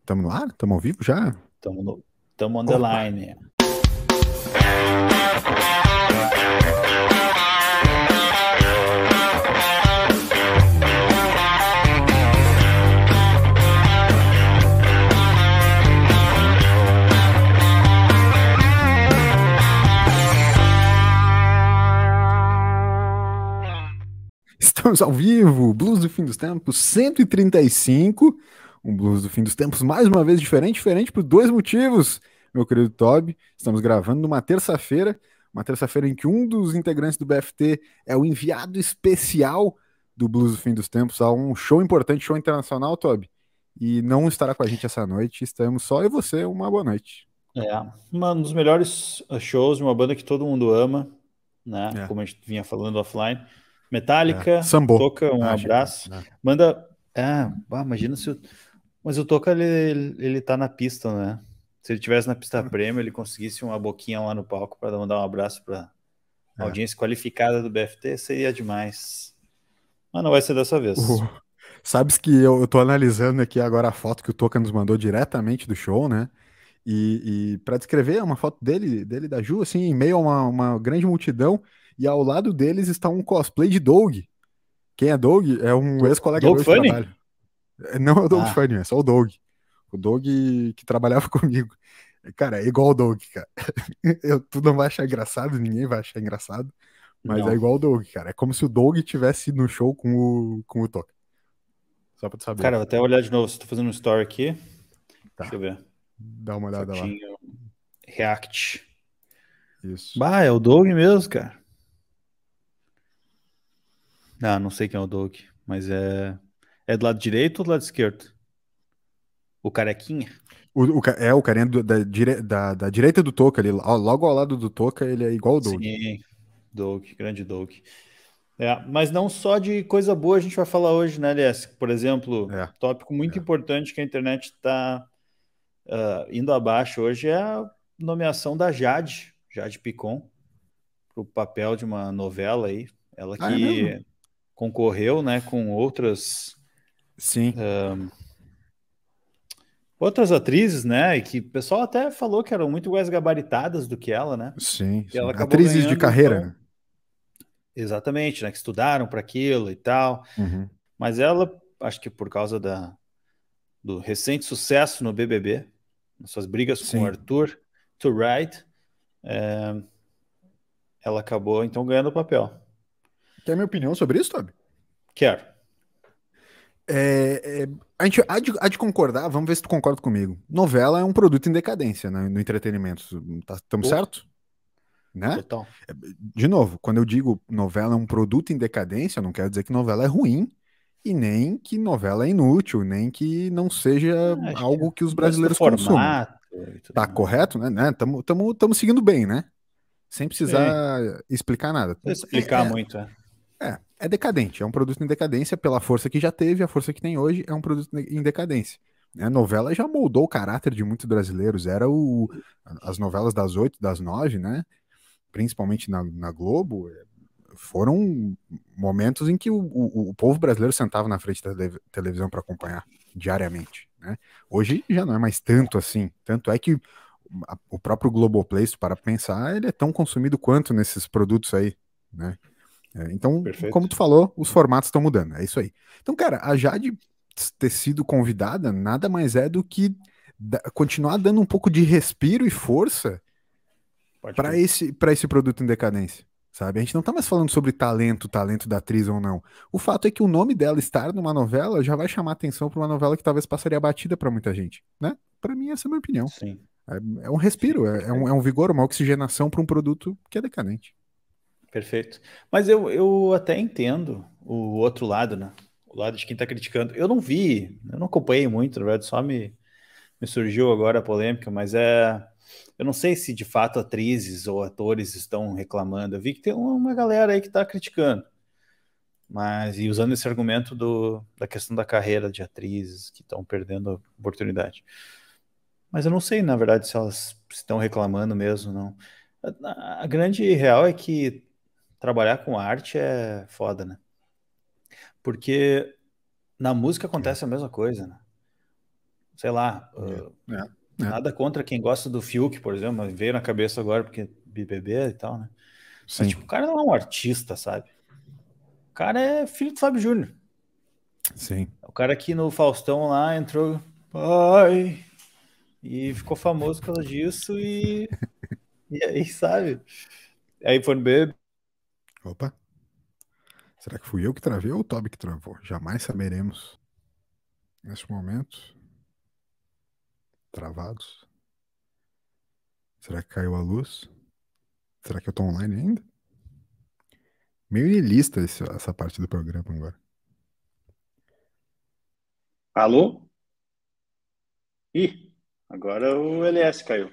Estamos no ar? Estamos ao vivo já? Estamos on the line. Estamos ao vivo, Blues do Fim dos Tempos 135, um Blues do Fim dos Tempos mais uma vez diferente, diferente por dois motivos, meu querido Toby. Estamos gravando numa terça-feira, uma terça-feira em que um dos integrantes do BFT é o enviado especial do Blues do Fim dos Tempos a um show importante, show internacional, Toby. E não estará com a gente essa noite, estamos só eu e você, uma boa noite. É, um dos melhores shows de uma banda que todo mundo ama, né? É. Como a gente vinha falando offline. Metallica, é. Toca, um ah, abraço. É. Manda. Ah, imagina se o. Mas o Toca, ele, ele tá na pista, né? Se ele tivesse na pista prêmio, ele conseguisse uma boquinha lá no palco para mandar um abraço para é. audiência qualificada do BFT, seria demais. Mas não vai ser dessa vez. Uh, sabes que eu, eu tô analisando aqui agora a foto que o Toca nos mandou diretamente do show, né? E, e para descrever uma foto dele, dele da Ju, assim, em meio a uma, uma grande multidão, e ao lado deles está um cosplay de Doug. Quem é Doug? É um ex-colega meu de trabalho. É, não é o Doug ah. Funny, é só o Doug. O Doug que trabalhava comigo. Cara, é igual o Doug, cara. Eu, tu não vai achar engraçado, ninguém vai achar engraçado. Mas não. é igual o Doug, cara. É como se o Doug tivesse no show com o, com o Toque. Só pra tu saber. Cara, vou até olhar de novo. Estou fazendo um story aqui. Tá. Deixa eu ver. Dá uma olhada Fotinho. lá. React. Isso. Bah, é o Doug mesmo, cara. Ah, não sei quem é o Doug, mas é. É do lado direito ou do lado esquerdo? O carequinha? O, o, é, o carinha do, da, dire, da, da, direita do Toca ali, logo ao lado do Toca, ele é igual o Doug. Sim, Doug, grande Doug. É, mas não só de coisa boa a gente vai falar hoje, né, Aliás? Por exemplo, é, tópico muito é. importante que a internet está uh, ah, indo abaixo hoje é a nomeação da Jade, Jade Picon, para o papel de uma novela aí. Ela ah, é que ah, concorreu, né, com outras. Sim. Uh, outras atrizes, né, e que o pessoal até falou que eram muito mais gabaritadas do que ela, né? Sim. sim. atrizes de carreira. Então... Exatamente, né, que estudaram para aquilo e tal. Uhum. Mas ela, acho que por causa da, do recente sucesso no BBB, suas brigas sim. com o Arthur to Right, é, ela acabou então ganhando o papel. Quer minha opinião sobre isso, Toby? Quero. É, é, a gente há de, há de, concordar, vamos ver se tu concorda comigo. Novela é um produto em decadência né, no entretenimento. Estamos tá, certo? Né? Total. É, de novo, quando eu digo novela é um produto em decadência, não quero dizer que novela é ruim e nem que novela é inútil, nem que não seja é, algo que os brasileiros consumem. Tá correto, né? Estamos né? seguindo bem, né? Sem precisar Sim. explicar nada. Explicar é, muito, é. É, é decadente, é um produto em decadência pela força que já teve, a força que tem hoje é um produto em decadência. A novela já moldou o caráter de muitos brasileiros, era o, as novelas das oito, das nove, né? Principalmente na, na Globo, foram momentos em que o, o, o, povo brasileiro sentava na frente da televisão para acompanhar diariamente. Né? Hoje já não é mais tanto assim. Tanto é que o próprio Globoplay, para pensar, ele é tão consumido quanto nesses produtos aí. Né? É, então, Perfeito. como tu falou, os formatos estão mudando. É isso aí. Então, cara, a Jade ter sido convidada nada mais é do que da, continuar dando um pouco de respiro e força para esse, esse produto em decadência. Sabe? A gente não tá mais falando sobre talento, talento da atriz ou não. O fato é que o nome dela estar numa novela já vai chamar atenção para uma novela que talvez passaria batida para muita gente, né? Para mim essa é a minha opinião. Sim. É, é um respiro, é, é, um, é um vigor, uma oxigenação para um produto que é decadente. Perfeito. Mas eu, eu até entendo o outro lado, né? O lado de quem está criticando. Eu não vi, eu não acompanhei muito, na verdade, só me, me surgiu agora a polêmica, mas é. Eu não sei se de fato atrizes ou atores estão reclamando. Eu vi que tem uma galera aí que está criticando. Mas, e usando esse argumento do, da questão da carreira de atrizes que estão perdendo a oportunidade. Mas eu não sei, na verdade, se elas estão reclamando mesmo, não. A, a grande real é que trabalhar com arte é foda, né? Porque na música acontece a mesma coisa, né? Sei lá, uh, É, é. nada contra quem gosta do Fiuk, por exemplo, mas veio na cabeça agora porque BBB e tal, né? Sim. Mas, tipo, o cara não é um artista, sabe? O cara é filho do Fábio Júnior. Sim. O cara que no Faustão lá entrou, pai, e ficou famoso por causa disso e, e aí, sabe? Aí foi no BBB. Opa. Será que fui eu que travei ou o Toby que travou? Jamais saberemos. Neste momento. Travados. Será que caiu a luz? Será que eu tô online ainda? Meio niilista esse- essa parte do programa agora. Alô? Ih, agora o LS caiu.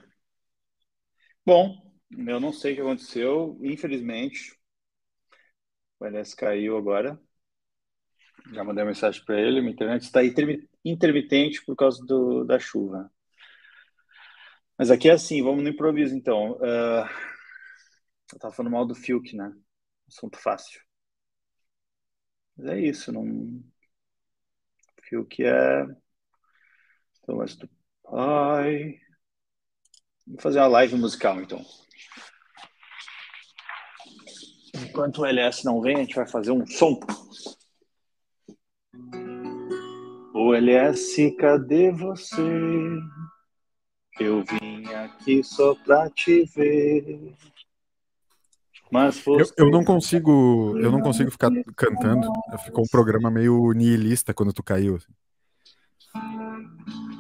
Bom, eu não sei o que aconteceu, infelizmente. O LS caiu agora. Já mandei mensagem para ele. Minha internet está intermi- intermitente por causa do, da chuva. Mas aqui é assim, vamos no improviso então. Ah, eu tava falando mal do Fiuk, né? Assunto fácil. Mas é isso, não. Fiuk é. Então, do pai. Vou fazer uma live musical então. Enquanto o LS não vem, a gente vai fazer um som. O LS, cadê você? Eu vim aqui só pra te ver. Mas Eu, você. eu não consigo. Eu não consigo ficar cantando. Ficou um programa meio niilista quando tu caiu. assim.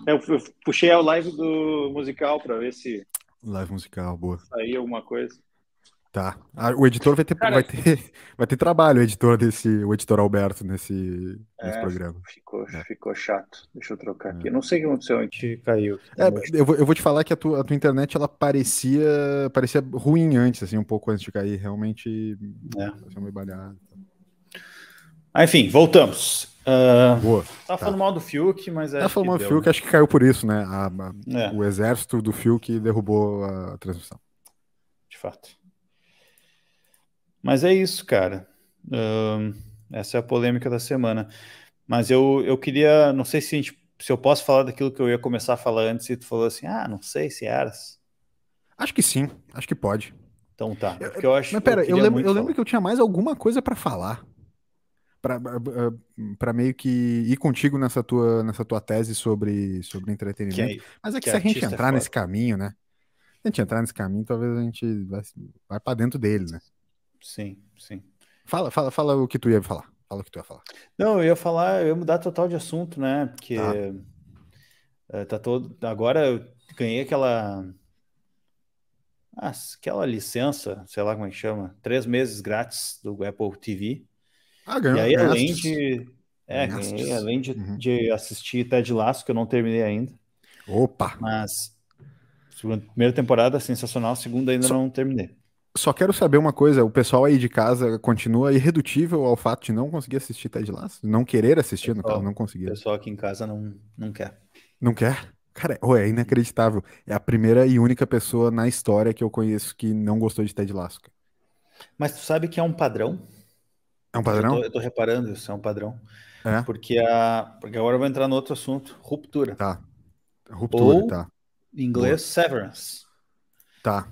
Eu, eu puxei a live do musical pra ver se Live musical, boa. saía alguma coisa. Tá. Ah, o editor vai ter, Cara, vai ter, vai ter trabalho, o editor desse, o editor Alberto nesse, nesse É, programa. Ficou, É. ficou chato. Deixa eu trocar aqui. Não sei o que aconteceu A antes. gente caiu. É, eu, vou, eu vou te falar que a tua, a tua internet ela parecia, parecia ruim antes, assim, um pouco antes de cair. Realmente É. parecia meio balhado. Ah, enfim, voltamos. Ah, Boa. tava falando mal do Fiuk, mas é. Tá falando do Fiuk, acho que caiu por isso, né? A- a- É, O exército do Fiuk derrubou a transmissão. de fato. Mas é isso, cara. Ahn, essa é a polêmica da semana. Mas eu, eu queria, não sei se, gente- se eu posso falar daquilo que eu ia começar a falar antes e tu falou assim, ah, não sei se eras. Acho que sim, acho que pode. Então tá. Porque eu acho Mas pera, eu, queria lembro, eu lembro que eu tinha mais alguma coisa pra falar. Pra meio que ir contigo nessa tua, nessa tua tese sobre, sobre entretenimento. aí- Mas é que, que se a gente é entrar foda. nesse caminho, né? Se a gente entrar nesse caminho, talvez a gente vai, vai pra dentro dele, né? Sim, sim. Fala, fala, fala o que tu ia falar. Fala o que tu ia falar. Não, eu ia falar, eu ia mudar total de assunto, né? Porque Tá. eh, tá todo. Agora eu ganhei aquela. ah, aquela licença, sei lá como é que chama, três meses grátis do Apple TV. Ah, E ganhou. aí, além de. É, ganhei, além de, Uhum. de assistir Ted Lasso, que eu não terminei ainda. Opa! Mas. segunda- Primeira temporada sensacional, segunda ainda Só- não terminei. Só quero saber uma coisa: o pessoal aí de casa continua irredutível ao fato de não conseguir assistir Ted Lasso? Não querer assistir, no caso, não O conseguir. pessoal aqui em casa não, não quer. Não quer? Cara, é inacreditável. É a primeira e única pessoa na história que eu conheço que não gostou de Ted Lasso. cara. Mas tu sabe que é um padrão? É um Eu padrão? tô, eu tô reparando isso, é um padrão. É? Porque, a, porque agora eu vou entrar no outro assunto, ruptura. Tá. Ruptura, Ou- tá. Em inglês, severance. Tá.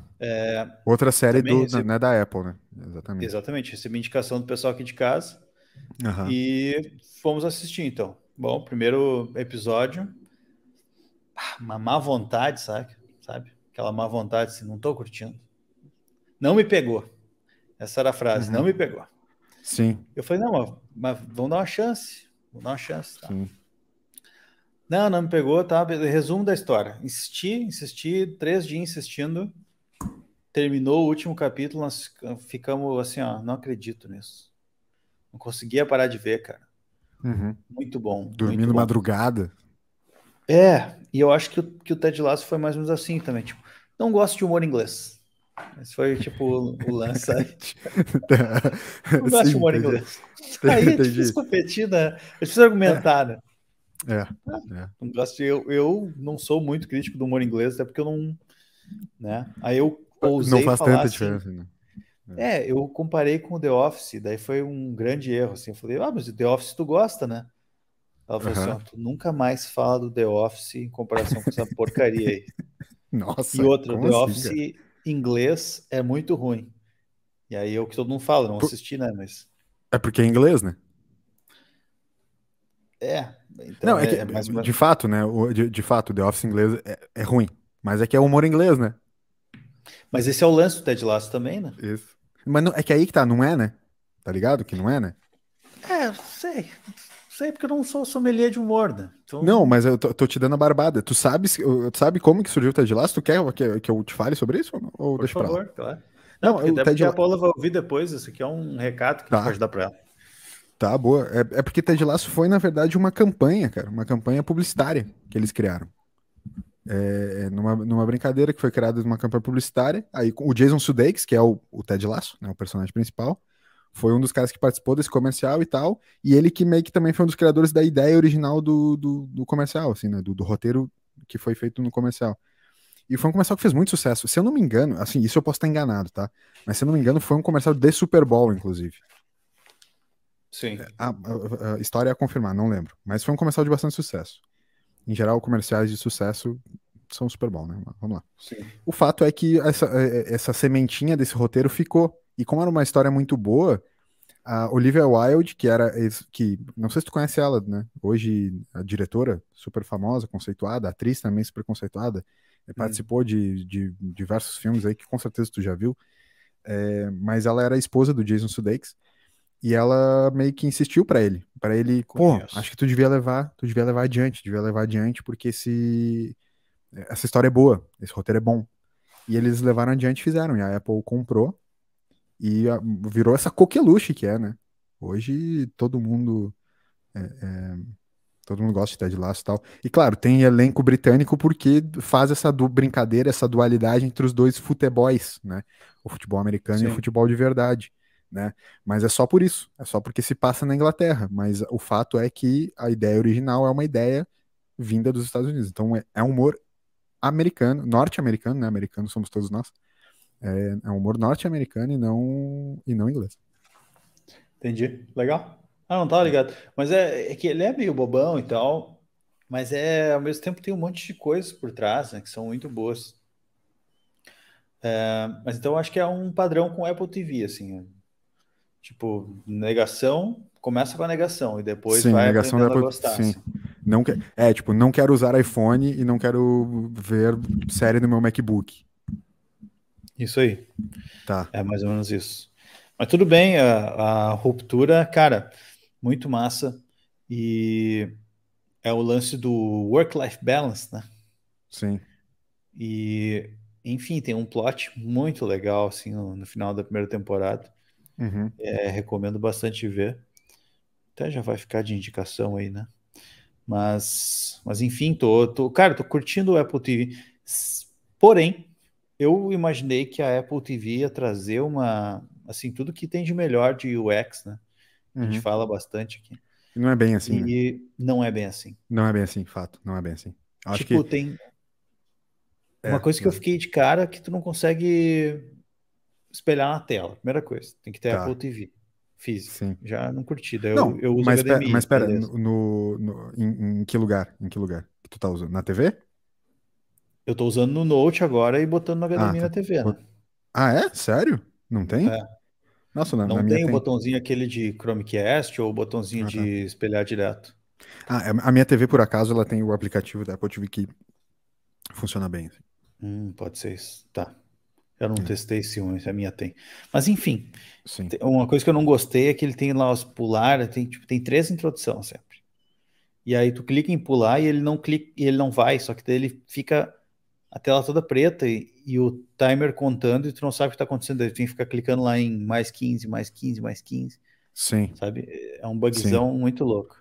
Outra série do, recebi- né, da Apple, né? Exatamente. Exatamente, recebi indicação do pessoal aqui de casa Aham. e fomos assistir então. Bom, primeiro episódio, ah, uma má vontade, sabe? sabe? Aquela má vontade, assim, não tô curtindo. Não me pegou. Essa era a frase, Uhum. não me pegou. Sim, Eu falei, não, mas, vamos dar uma chance. Vamos dar uma chance. Tá? sim. Não, não me pegou, tá? Resumo da história. Insisti, insisti, três dias insistindo. Terminou o último capítulo, nós ficamos assim, ó, não acredito nisso. Não conseguia parar de ver, cara. Uhum. Muito bom. Dormindo muito bom. madrugada. É, e eu acho que o, que o Ted Lasso foi mais ou menos assim também. Tipo, não gosto de humor inglês. Esse foi tipo o, o lance, sabe? Não gosto de Sim, humor entendi. inglês. Aí é difícil competir, né? É difícil argumentar, né? É, é. Não gosto de- eu, eu não sou muito crítico do humor inglês, até porque eu não. Né? Aí eu ousei Não faz falar tanta assim, diferença, né? É, eu comparei com o The Office, daí foi um grande erro. Assim, eu falei, ah, mas o The Office tu gosta, né? Ela falou assim: ó, tu nunca mais fala do The Office em comparação com essa porcaria aí. Nossa. E outra, The assim, Office cara? inglês é muito ruim. E aí é o que todo mundo fala, não Por- assisti, né? Mas. É porque é inglês, né? É. Então Não, é, que, é mais de fato, né? De, de fato, The Office inglês é, é ruim. Mas é que é humor inglês, né? Mas esse é o lance do Ted Lasso também, né? Isso. Mas não- é que aí que tá, não é, né? Tá ligado que não é, né? É, sei. Sei porque eu não sou sommelier de humor, né? Então, Não, mas eu tô, tô te dando a barbada. Tu sabes, tu sabe como que surgiu o Ted Lasso? Tu quer que, que eu te fale sobre isso ou, por deixa pra lá? favor, claro. Não, Não, até Ted a La- Paula vai ouvir depois. Isso aqui é um recado que Tá. pode dar pra ela. Tá, boa. É, é porque Ted Lasso foi, na verdade, uma campanha, cara. Uma campanha publicitária que eles criaram. É, é, numa, numa brincadeira que foi criada numa campanha publicitária. Aí o Jason Sudeikis, que é o, o Ted Lasso, né, o personagem principal, foi um dos caras que participou desse comercial e tal. E ele que meio que também foi um dos criadores da ideia original do, do, do comercial, assim, né? Do, do roteiro que foi feito no comercial. E foi um comercial que fez muito sucesso. Se eu não me engano, assim, isso eu posso estar enganado, tá? Mas se eu não me engano, foi um comercial de Super Bowl, inclusive. Sim. A, a- a história é a confirmar, não lembro. Mas foi um comercial de bastante sucesso. Em geral, comerciais de sucesso são super bom, né? Vamos lá. sim. O fato é que essa, é- essa sementinha desse roteiro ficou. E como era uma história muito boa, a Olivia Wilde, que era. que Não sei se tu conhece ela, né? Hoje, a diretora, super famosa, conceituada, atriz também super conceituada, eh, participou de, de diversos filmes aí que com certeza tu já viu. É, mas ela era a esposa do Jason Sudeikis. E ela meio que insistiu pra ele, Pra ele, pô, acho que tu devia levar, tu devia levar adiante, devia levar adiante, porque esse essa história é boa, esse roteiro é bom. E eles levaram adiante e fizeram, e a Apple comprou e virou essa coqueluche que é, né? Hoje todo mundo é, é, todo mundo gosta de Ted Lasso e tal. E claro, tem elenco britânico porque faz essa du- brincadeira, essa dualidade entre os dois futebols, né? O futebol americano e o Sim. futebol de verdade, né? Mas é só por isso, é só porque se passa na Inglaterra. Mas o fato é que a ideia original é uma ideia vinda dos Estados Unidos. Então é, é um humor americano, norte-americano, né? Americano somos todos nós. É, é um humor norte-americano e não, e não inglês. Entendi. Legal. Ah, não tava ligado. Mas é, é que ele é meio bobão e tal, mas é ao mesmo tempo tem um monte de coisas por trás, né, que são muito boas. É, mas então acho que é um padrão com Apple TV, assim. Tipo, negação, começa com a negação e depois Sim, vai negação aprendendo a da gostar. sim. assim. Não que, é, tipo, não quero usar iPhone e não quero ver série no meu MacBook. Isso aí. Tá. É mais ou menos isso. Mas tudo bem, a, a ruptura, cara, muito massa. E é o lance do work-life balance, né? Sim. E, enfim, tem um plot muito legal, assim, no, no final da primeira temporada. Uhum. É, recomendo bastante ver. Até já vai ficar de indicação aí, né? Mas, mas enfim, tô, tô, cara, tô curtindo o Apple TV. Porém, eu imaginei que a Apple TV ia trazer uma, assim, tudo que tem de melhor de UX, né? A gente Uhum. fala bastante aqui. Não é bem assim, né? E não é bem assim. Não é bem assim, fato. Não é bem assim. Acho tipo, que tem É, uma coisa que eu fiquei de cara que tu não consegue espelhar na tela. Primeira coisa, tem que ter Tá. Apple TV física. sim. Já não curti, daí eu, Não, eu uso mas, HDMI. pera, mas pera, beleza. no, no- em, em que lugar? Em que lugar que tu tá usando? Na TV? Eu tô usando no Note agora e botando no HDMI Ah, na tá. TV, né? Ah, é? Sério? Não tem? É. Nossa, na, Não na minha tem o tem. botãozinho aquele de Chromecast ou o botãozinho Ah, de tá. espelhar direto. Ah, é- a minha TV, por acaso, ela tem o aplicativo da Apple TV que funciona bem. assim. Hum, pode ser isso. Tá. Eu não Hum. testei se a minha tem. Mas enfim, Sim. uma coisa que eu não gostei é que ele tem lá os pular, tem, tipo, tem três introduções sempre. E aí tu clica em pular e ele não clica, e ele não vai, só que daí ele fica a tela toda preta e, e o timer contando e tu não sabe o que tá acontecendo. Daí tu tem que ficar clicando lá em mais 15, mais 15, mais 15. Sim. sabe? É um bugzão muito louco.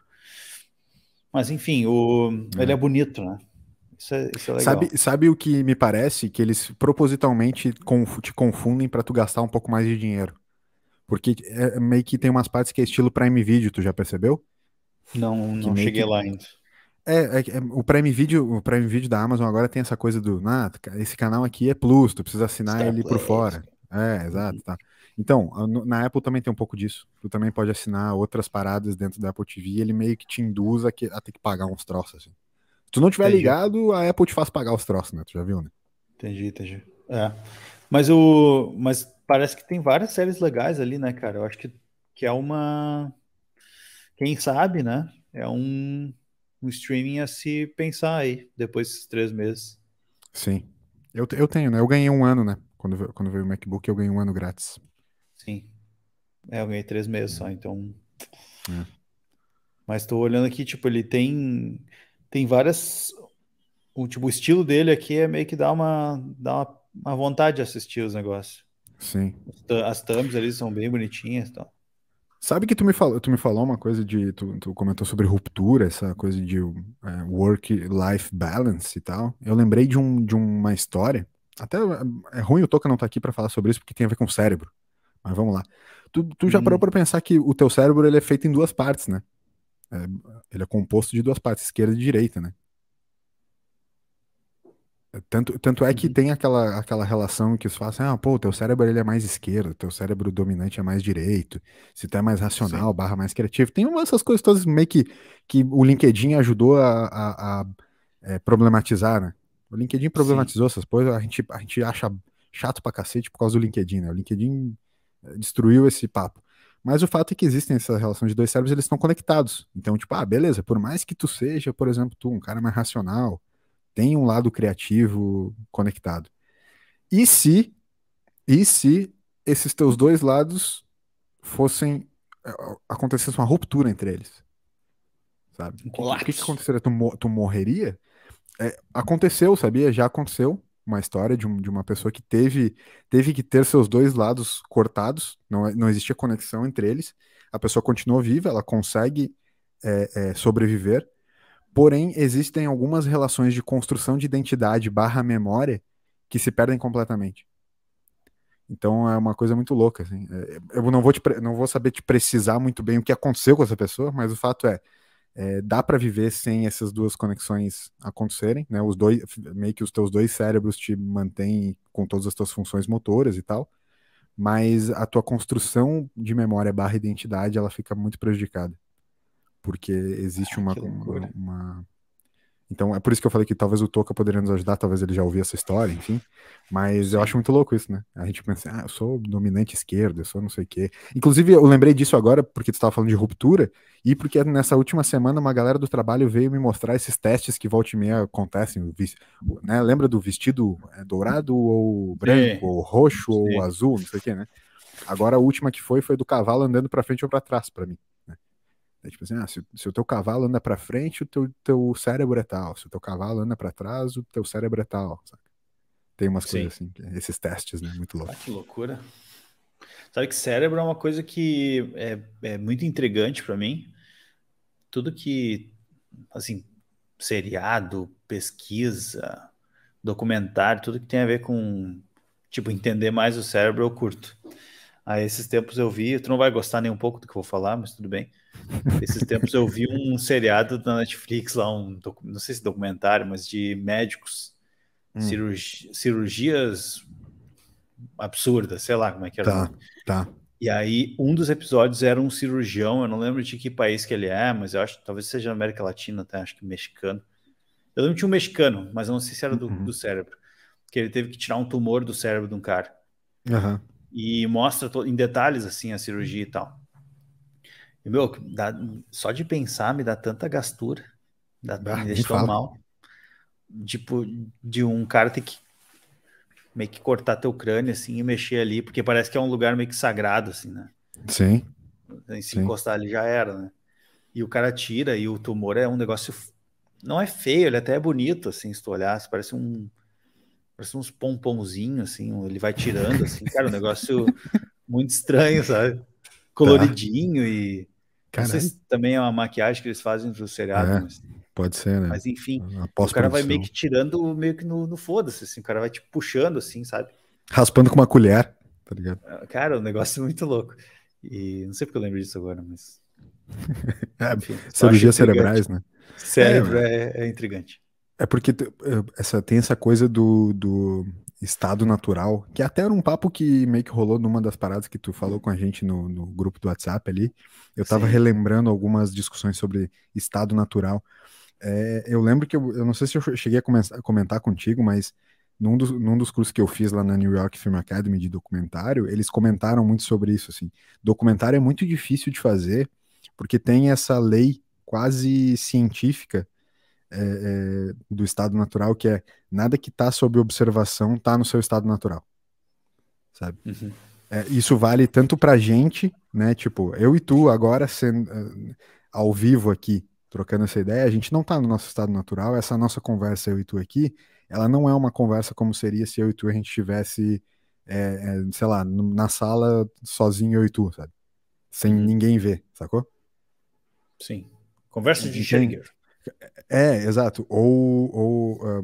Mas enfim, o... ele é bonito, né? Isso é, isso é legal. Sabe, sabe o que me parece? Que eles propositalmente te confundem pra tu gastar um pouco mais de dinheiro. Porque é meio que tem umas partes que é estilo Prime Video, tu já percebeu? Não, não cheguei que- lá ainda. É, é é, o Prime Video, o Prime Video da Amazon agora tem essa coisa do, ah, esse canal aqui é Plus, tu precisa assinar Star ele por fora. É, exato, tá. Então, na Apple também tem um pouco disso. Tu também pode assinar outras paradas dentro da Apple TV e ele meio que te induz a, que, a ter que pagar uns troços, assim. Se tu não tiver entendi. ligado, a Apple te faz pagar os troços, né? Tu já viu, né? Entendi, entendi. É. Mas o. Mas parece que tem várias séries legais ali, né, cara? Eu acho que, que é uma. Quem sabe, né? É um, um streaming a se pensar aí, depois desses três meses. Sim. Eu, eu tenho, né? Eu ganhei um ano, né? Quando, quando veio o MacBook, eu ganhei um ano grátis. Sim. É, eu ganhei três meses só, então. É. Mas tô olhando aqui, tipo, ele tem tem várias. O, tipo, o estilo dele aqui é meio que dá uma, dá uma, uma vontade de assistir os negócios. Sim. As thumbs ali são bem bonitinhas e tal. Sabe que tu me falou, tu me falou uma coisa de. Tu, tu comentou sobre ruptura, essa coisa de é, work-life balance e tal. Eu lembrei de, um, de uma história. Até é ruim o Toca não estar tá aqui para falar sobre isso, porque tem a ver com o cérebro. Mas vamos lá. Tu, tu já hum. parou para pensar que o teu cérebro ele é feito em duas partes, né? É, ele é composto de duas partes, esquerda e direita, né? É, tanto, tanto é que uhum. tem aquela, aquela relação que os fazem, ah, pô, teu cérebro ele é mais esquerdo, teu cérebro dominante é mais direito, se tu é mais racional, Sim. barra mais criativo. Tem umas essas coisas todas meio que, que o LinkedIn ajudou a, a, a é, problematizar, né? O LinkedIn problematizou Sim. essas coisas, a gente, a gente acha chato pra cacete por causa do LinkedIn, né? O LinkedIn é, destruiu esse papo. Mas o fato é que existem essa relação de dois cérebros, eles estão conectados. Então, tipo, ah, beleza, por mais que tu seja, por exemplo, tu um cara mais racional, tem um lado criativo conectado. E se e se esses teus dois lados fossem é, acontecesse uma ruptura entre eles? Sabe? O que, que, que aconteceria? Tu, tu morreria? É, aconteceu, sabia? Já aconteceu uma história de, um, de uma pessoa que teve, teve que ter seus dois lados cortados, não, não existia conexão entre eles. A pessoa continuou viva, ela consegue é, é, sobreviver, porém existem algumas relações de construção de identidade barra memória que se perdem completamente. Então é uma coisa muito louca. Assim. É, eu não vou, te, não vou saber te precisar muito bem o que aconteceu com essa pessoa, mas o fato é, é, dá para viver sem essas duas conexões acontecerem, né? Os dois, meio que os teus dois cérebros te mantêm com todas as tuas funções motoras e tal, mas a tua construção de memória barra identidade ela fica muito prejudicada, porque existe uma, uma, uma então é por isso que eu falei que talvez o Toca poderia nos ajudar, talvez ele já ouviu essa história, enfim. Mas eu acho muito louco isso, né? A gente pensa, ah, eu sou dominante esquerdo, eu sou não sei o quê. Inclusive, eu lembrei disso agora porque tu estava falando de ruptura e porque nessa última semana uma galera do trabalho veio me mostrar esses testes que volta e meia acontecem, né? Lembra do vestido é, dourado ou branco, Sim. ou roxo Sim. ou azul, não sei o quê, né? Agora a última que foi foi do cavalo andando para frente ou para trás para mim. É tipo assim, ah, se, se, o teu cavalo anda para frente, o teu, teu cérebro é tal. Se o teu cavalo anda para trás, o teu cérebro é tal. Sabe? Tem umas Sim. coisas assim, esses testes, né? Muito louco. Ah, que loucura. Sabe que cérebro é uma coisa que é, é muito intrigante para mim. Tudo que, assim, seriado, pesquisa, documentário, tudo que tem a ver com, tipo, entender mais o cérebro, eu curto. Aí esses tempos eu vi, tu não vai gostar nem um pouco do que eu vou falar, mas tudo bem. Esses tempos eu vi um seriado da Netflix lá, um não sei se documentário, mas de médicos, hum. cirurgi, cirurgias absurdas, sei lá como é que era. Tá, tá. E aí um dos episódios era um cirurgião, eu não lembro de que país que ele é, mas eu acho talvez seja América Latina, até acho que mexicano. Eu lembro de um mexicano, mas eu não sei se era do, uhum. do cérebro, que ele teve que tirar um tumor do cérebro de um cara. Uhum. E mostra em detalhes assim a cirurgia e tal. E, meu, dá, só de pensar me dá tanta gastura. Dá, ah, me deixa tão mal. Tipo, de um cara ter que meio que cortar teu crânio assim e mexer ali, porque parece que é um lugar meio que sagrado, assim, né? Sim. E se Sim. encostar ali já era, né? E o cara tira e o tumor é um negócio. Não é feio, ele até é bonito, assim, se tu olhar, parece um. Parece uns pomponzinhos, assim, ele vai tirando, assim, cara, um negócio muito estranho, sabe? Coloridinho tá. e. Não sei se também é uma maquiagem que eles fazem pro seriado. É, mas... Pode ser, né? Mas enfim, o cara vai meio que tirando meio que no, no foda-se, assim, o cara vai te tipo, puxando, assim, sabe? Raspando com uma colher, tá ligado? Ah, cara, o um negócio é muito louco. E não sei porque eu lembro disso agora, mas. é, enfim, cirurgias cerebrais, né? Cérebro é, é, é intrigante. É porque essa, tem essa coisa do, do estado natural, que até era um papo que meio que rolou numa das paradas que tu falou com a gente no, no grupo do WhatsApp ali. Eu tava Sim. relembrando algumas discussões sobre estado natural. É, eu lembro que eu, eu não sei se eu cheguei a comentar, comentar contigo, mas num dos, num dos cursos que eu fiz lá na New York Film Academy de documentário, eles comentaram muito sobre isso. Assim, documentário é muito difícil de fazer porque tem essa lei quase científica é, é, do estado natural, que é nada que está sob observação está no seu estado natural, sabe? Uhum. É, isso vale tanto pra gente, né? Tipo, eu e tu agora sendo uh, ao vivo aqui, trocando essa ideia, a gente não tá no nosso estado natural. Essa nossa conversa, eu e tu aqui, ela não é uma conversa como seria se eu e tu a gente estivesse, é, é, sei lá, na sala sozinho eu e tu, sabe? Sem Uhum. ninguém ver, sacou? Sim. Conversa de Entende? É, exato. Ou, ou um,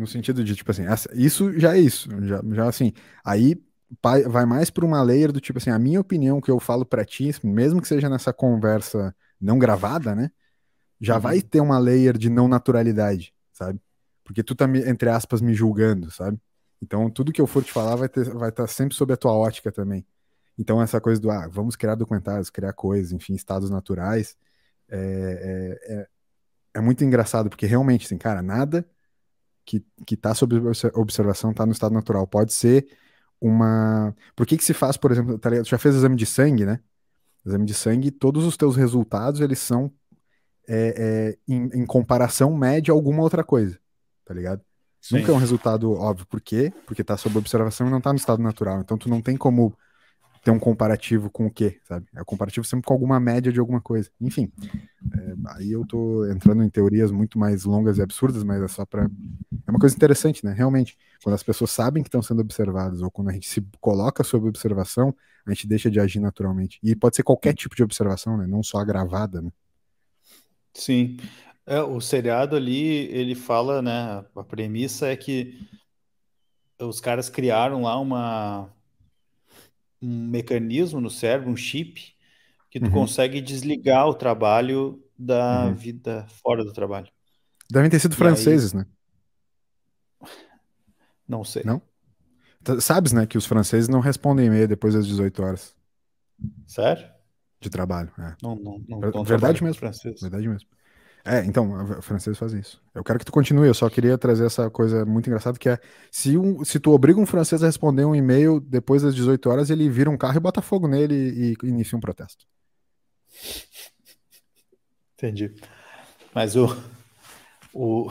no sentido de, tipo assim, essa- isso já é isso. Já, já assim, aí vai mais para uma layer do tipo assim, a minha opinião que eu falo para ti, mesmo que seja nessa conversa não gravada, né? Já Uhum. vai ter uma layer de não naturalidade, sabe? Porque tu tá, entre aspas, me julgando, sabe? Então, tudo que eu for te falar vai ter, vai estar sempre sob a tua ótica também. Então, essa coisa do, ah, vamos criar documentários, criar coisas, enfim, estados naturais, é, é, é, é muito engraçado, porque realmente, assim, cara, nada que, que tá sob obser- observação tá no estado natural. Pode ser uma. Por que que se faz, por exemplo, tá ligado? Tu já fez exame de sangue, né? Exame de sangue, todos os teus resultados, eles são é, é, em, em comparação média a alguma outra coisa, tá ligado? Sim. Nunca é um resultado óbvio. Por quê? Porque tá sob observação e não tá no estado natural. Então tu não tem como ter um comparativo com o quê, sabe? É um comparativo sempre com alguma média de alguma coisa. Enfim, é, aí eu tô entrando em teorias muito mais longas e absurdas, mas é só pra. É uma coisa interessante, né? Realmente, quando as pessoas sabem que estão sendo observadas ou quando a gente se coloca sob observação, a gente deixa de agir naturalmente. E pode ser qualquer tipo de observação, né? Não só a gravada, né? Sim. É, o seriado ali, ele fala, né? A premissa é que os caras criaram lá uma, um mecanismo no cérebro, um chip, que tu Uhum. consegue desligar o trabalho da Uhum. vida fora do trabalho. Devem ter sido E aí- franceses, né? Não sei. Não? Sabes, né, que os franceses não respondem e-mail depois das 18 horas Sério? de trabalho. É, Não, não, não, Ver- não verdade mesmo. francês. verdade mesmo. É, então, o francês faz isso. Eu quero que tu continue, eu só queria trazer essa coisa muito engraçada, que é, se, um, se tu obriga um francês a responder um e-mail depois das 18 horas, ele vira um carro e bota fogo nele e, e inicia um protesto. Entendi. Mas o, o,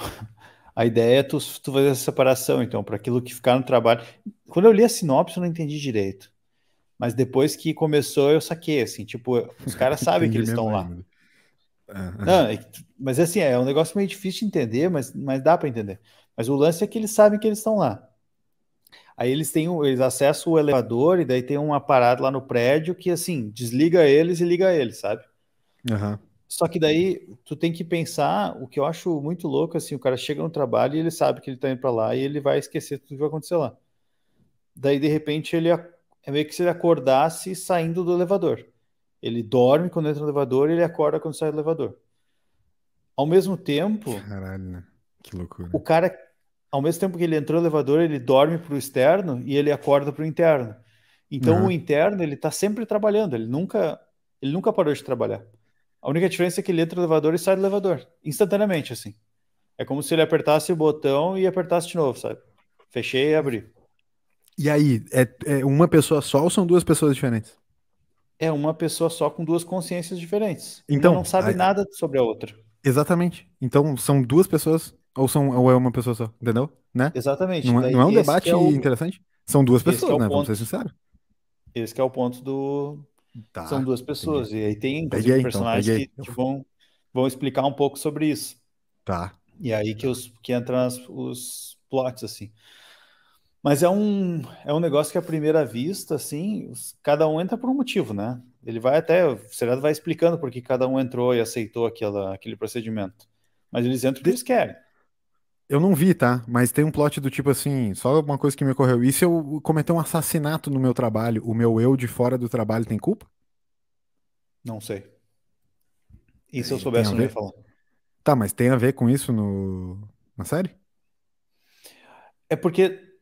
a ideia é tu, tu fazer essa separação, então, para aquilo que ficar no trabalho. Quando eu li a sinopse, eu não entendi direito. Mas depois que começou, eu saquei, assim, tipo, os caras sabem que eles estão lá. ainda. É, Não, é mas assim, é um negócio meio difícil de entender, mas, mas dá para entender. Mas o lance é que eles sabem que eles estão lá. Aí eles têm, eles acessam o elevador e daí tem uma parada lá no prédio que assim, desliga eles e liga eles, sabe? aham. Só que daí tu tem que pensar, o que eu acho muito louco assim, o cara chega no trabalho e ele sabe que ele tá indo para lá e ele vai esquecer tudo que vai acontecer lá. Daí de repente ele é meio que se ele acordasse saindo do elevador. Ele dorme quando entra no elevador e ele acorda quando sai do elevador. Ao mesmo tempo, Caralho, né? Que loucura. o cara, ao mesmo tempo que ele entrou no elevador, ele dorme para o externo e ele acorda para o interno. Então Uhum. o interno ele está sempre trabalhando, ele nunca, ele nunca parou de trabalhar. A única diferença é que ele entra no elevador e sai do elevador, instantaneamente assim. É como se ele apertasse o botão e apertasse de novo, sabe? Fechei e abri. E aí, é, é uma pessoa só ou são duas pessoas diferentes? É uma pessoa só com duas consciências diferentes. Então, uma não sabe aí- nada sobre a outra. Exatamente. Então, são duas pessoas ou, são, ou é uma pessoa só? Entendeu? Né? Exatamente. Não é, não é um debate é o- interessante? São duas é pessoas, o né? Vamos ponto. ser sinceros. Esse que é o ponto do, Tá. São duas pessoas. E aí tem, Peguei, então, personagens que vão, vão explicar um pouco sobre isso. Tá. E aí que, os, que entram as- os plots, assim. Mas é um, é um negócio que, à primeira vista, assim, cada um entra por um motivo, né? Ele vai até, o seriado vai explicando por que cada um entrou e aceitou aquela, aquele procedimento. Mas eles entram porque eles querem. Eu não vi, tá? Mas tem um plot do tipo assim, só uma coisa que me ocorreu. E se eu cometer um assassinato no meu trabalho, o meu eu de fora do trabalho tem culpa? Não sei. E se eu soubesse, eu não ia falar. Tá, mas tem a ver com isso no... na série? É porque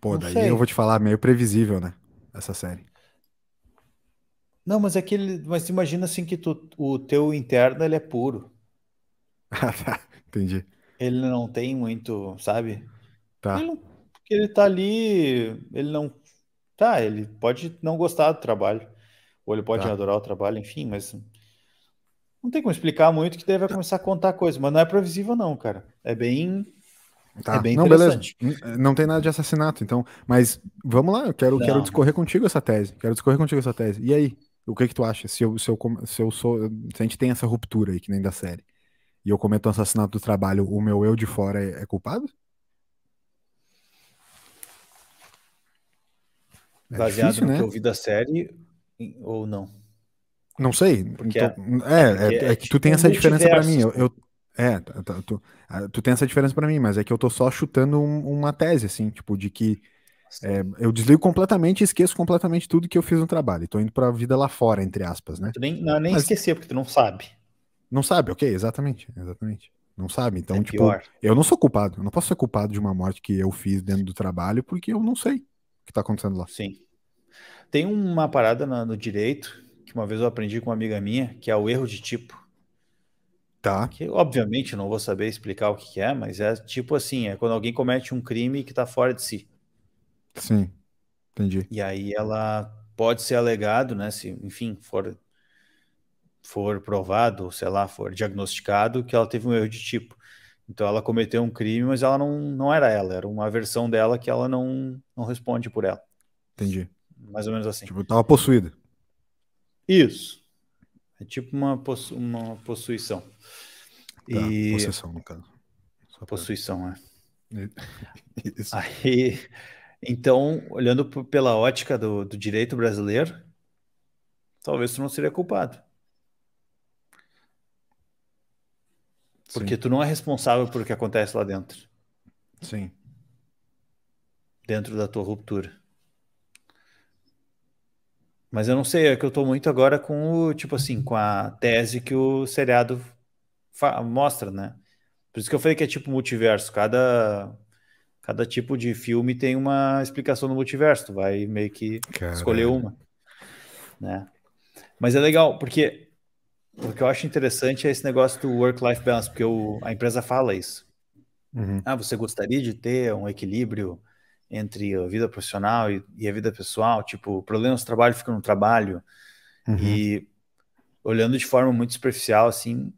Pô, Não daí sei. eu vou te falar, meio previsível, né? Essa série. Não, mas é que ele, mas imagina assim que tu, o teu interno ele é puro. Ah, tá. Entendi. Ele não tem muito, sabe? Tá. Ele não, ele tá ali, ele não, tá, ele pode não gostar do trabalho, ou ele pode Tá. adorar o trabalho, enfim, mas não tem como explicar muito que daí vai começar a contar coisa, mas não é previsível não, cara. É bem, Tá. É bem não, beleza. interessante. N- Não tem nada de assassinato, então. Mas vamos lá, eu quero, Não. quero discorrer contigo essa tese. Quero discorrer contigo essa tese. E aí? O que que tu acha? Se eu, se eu, se eu sou. Se a gente tem essa ruptura aí, que nem da série, e eu cometo um assassinato do trabalho, o meu eu de fora é, é culpado? É baseado difícil, no né? que eu vi da série, ou não. Não sei. Porque Então, é, é, é é que tu tipo tem um essa diferença pra mim. Eu, eu- é, tá- tá- tu, ah, tu tem essa diferença pra mim, mas é que eu tô só chutando um- uma tese, assim, tipo, de que é, eu desligo completamente e esqueço completamente tudo que eu fiz no trabalho. E tô indo pra vida lá fora, entre aspas, né? Tu nem, não, nem Mas- esquecer, porque tu não sabe. Não sabe, ok, exatamente, exatamente. Não sabe, então, é tipo, pior. eu não sou culpado. Eu não posso ser culpado de uma morte que eu fiz dentro do trabalho porque eu não sei o que tá acontecendo lá. Sim. Tem uma parada na- no direito que uma vez eu aprendi com uma amiga minha, que é o erro de tipo. Tá, Que obviamente eu não vou saber explicar o que que é, mas é tipo assim, é quando alguém comete um crime que tá fora de si. sim, entendi. E aí ela pode ser alegado, né, se enfim, for for provado, sei lá, for diagnosticado que ela teve um erro de tipo. Então ela cometeu um crime, mas ela não, não era ela, era uma versão dela que ela não, não responde por ela. Entendi. Mais ou menos assim. Tipo, tava possuído. Isso. É tipo uma, possu- uma possuição. Tá, E possessão, no caso. Só pra- possuição, é. Isso. Aí, então, olhando pela ótica do, do direito brasileiro, talvez tu não seria culpado. Porque tu não é responsável por o que acontece lá dentro, Sim. dentro da tua ruptura. Mas eu não sei, é que eu tô muito agora com o, tipo assim, com a tese que o seriado mostra, né? Por isso que eu falei que é tipo multiverso. Cada, cada tipo de filme tem uma explicação no multiverso. Tu vai meio que Caralho. escolher uma, né? Mas é legal, porque o que eu acho interessante é esse negócio do work-life balance, porque o- a empresa fala isso. Uhum. Ah, você gostaria de ter um equilíbrio entre a vida profissional e, e a vida pessoal? Tipo, problemas do trabalho ficam no trabalho. Uhum. E olhando de forma muito superficial, assim,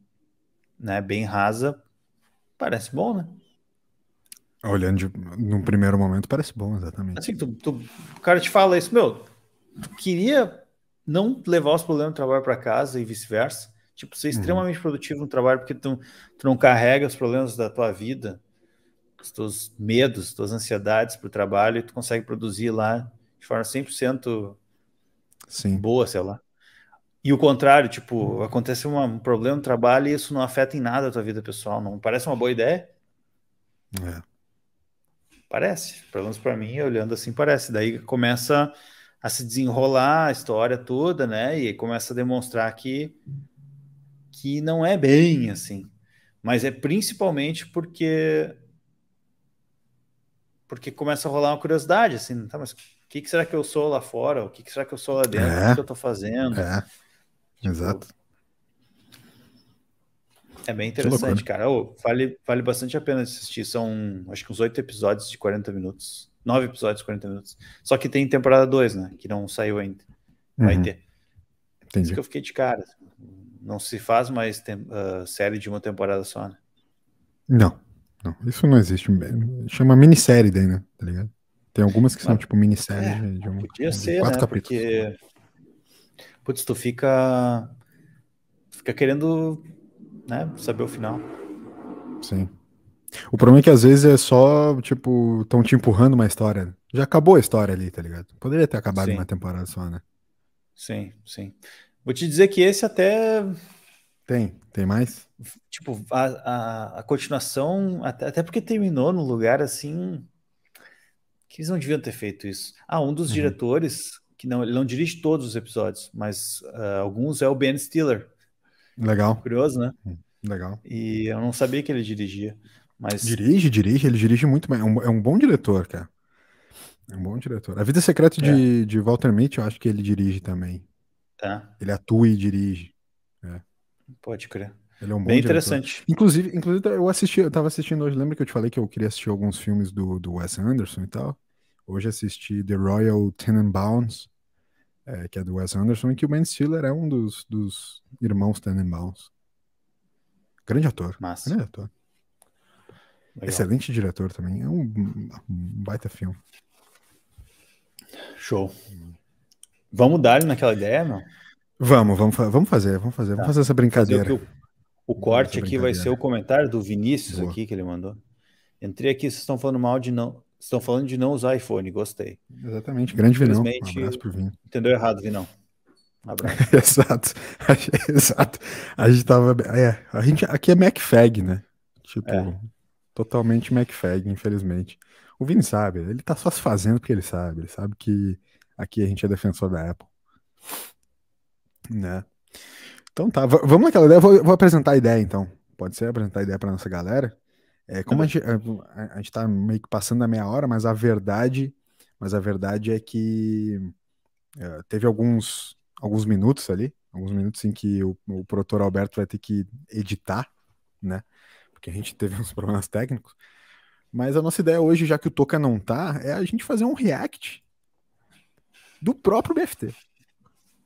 né, bem rasa, parece bom, né? Olhando de, num primeiro momento, parece bom, exatamente. Assim, tu, tu- o cara te fala isso, meu, tu queria não levar os problemas do trabalho para casa e vice-versa? Tipo, ser Uhum. extremamente produtivo no trabalho porque tu, tu não carrega os problemas da tua vida, os teus medos, as tuas ansiedades para o trabalho e tu consegue produzir lá de forma 100% Sim. boa, sei lá. E o contrário, tipo, acontece uma- um problema no trabalho e isso não afeta em nada a tua vida pessoal. Não parece uma boa ideia? É. Parece. Pelo menos para mim, olhando assim, parece. Daí começa a se desenrolar a história toda, né? E começa a demonstrar que, que não é bem assim. Mas é principalmente porque porque começa a rolar uma curiosidade, assim, tá, mas o que, que será que eu sou lá fora? O que, que será que eu sou lá dentro? O É. que, que eu tô fazendo? É. Exato. É bem interessante, cara. Ô, vale, vale bastante a pena assistir. São, acho que uns oito episódios de 40 minutos. Nove episódios de 40 minutos. Só que tem temporada 2, né? Que não saiu ainda. Vai Uhum. ter. Isso Entendi. que eu fiquei de cara. Não se faz mais tem- ah, série de uma temporada só, né? Não. Não. Isso não existe. Chama minissérie daí, né? Tá ligado? Tem algumas que são Mas- tipo minissérie É, de, um, Podia de ser, quatro né? capítulos. Porque. Putz, tu fica. Fica querendo né, saber o final. Sim. O problema é que às vezes é só, tipo, estão te empurrando uma história. Já acabou a história ali, tá ligado? Poderia ter acabado Sim. uma temporada só, né? Sim, sim. Vou te dizer que esse até Tem. Tem mais? Tipo, a, a, a continuação, até, até porque terminou num lugar assim que eles não deviam ter feito isso. Ah, um dos Uhum. diretores, que não, ele não dirige todos os episódios, mas ah, alguns é o Ben Stiller. Legal. Curioso, né? Legal. E eu não sabia que ele dirigia. Mas Dirige, dirige, ele dirige muito bem. É um, é um bom diretor, cara. É um bom diretor. A Vida Secreta É. de, de Walter Mitty, eu acho que ele dirige também. Tá, Ele atua e dirige. pode crer. Ele é um bom Bem diretor. interessante. Inclusive, inclusive, eu assisti, eu tava assistindo hoje, lembra que eu te falei que eu queria assistir alguns filmes do, do Wes Anderson e tal? Hoje assisti The Royal Tenenbaums, é, que é do Wes Anderson, e que o Ben Stiller é um dos, dos irmãos Tenenbaums. Grande ator. Massa. Grande ator. Legal. Excelente diretor também. É um, um baita filme. Show. Vamos dar ele naquela ideia, não? Vamos, vamos, vamos fazer, vamos fazer, vamos Tá. fazer essa Fazer brincadeira. que o, o corte aqui vai ser o comentário do Vinícius Boa. aqui que ele mandou. Entrei aqui, vocês estão falando mal de não. Estão falando de não usar iPhone, gostei. Exatamente, grande Vinão. Um abraço pro Vinho. Entendeu errado, Vinão. Um abraço. Exato. Exato. A gente tava. É, a gente, aqui é MacFag, né? Tipo, É. totalmente MacFag, infelizmente. O Vini sabe, ele tá só se fazendo porque ele sabe. Ele sabe que aqui a gente é defensor da Apple. Né? Então tá, vamos naquela ideia. Vou, vou apresentar a ideia então. Pode ser apresentar a ideia pra nossa galera. É, como a gente, a, a gente tá meio que passando da meia hora, mas a verdade, mas a verdade é que é, teve alguns, alguns minutos ali, alguns minutos em que o, o produtor Alberto vai ter que editar, né? Porque a gente teve uns problemas técnicos. Mas a nossa ideia hoje, já que o Toca não tá, é a gente fazer um react do próprio BFT.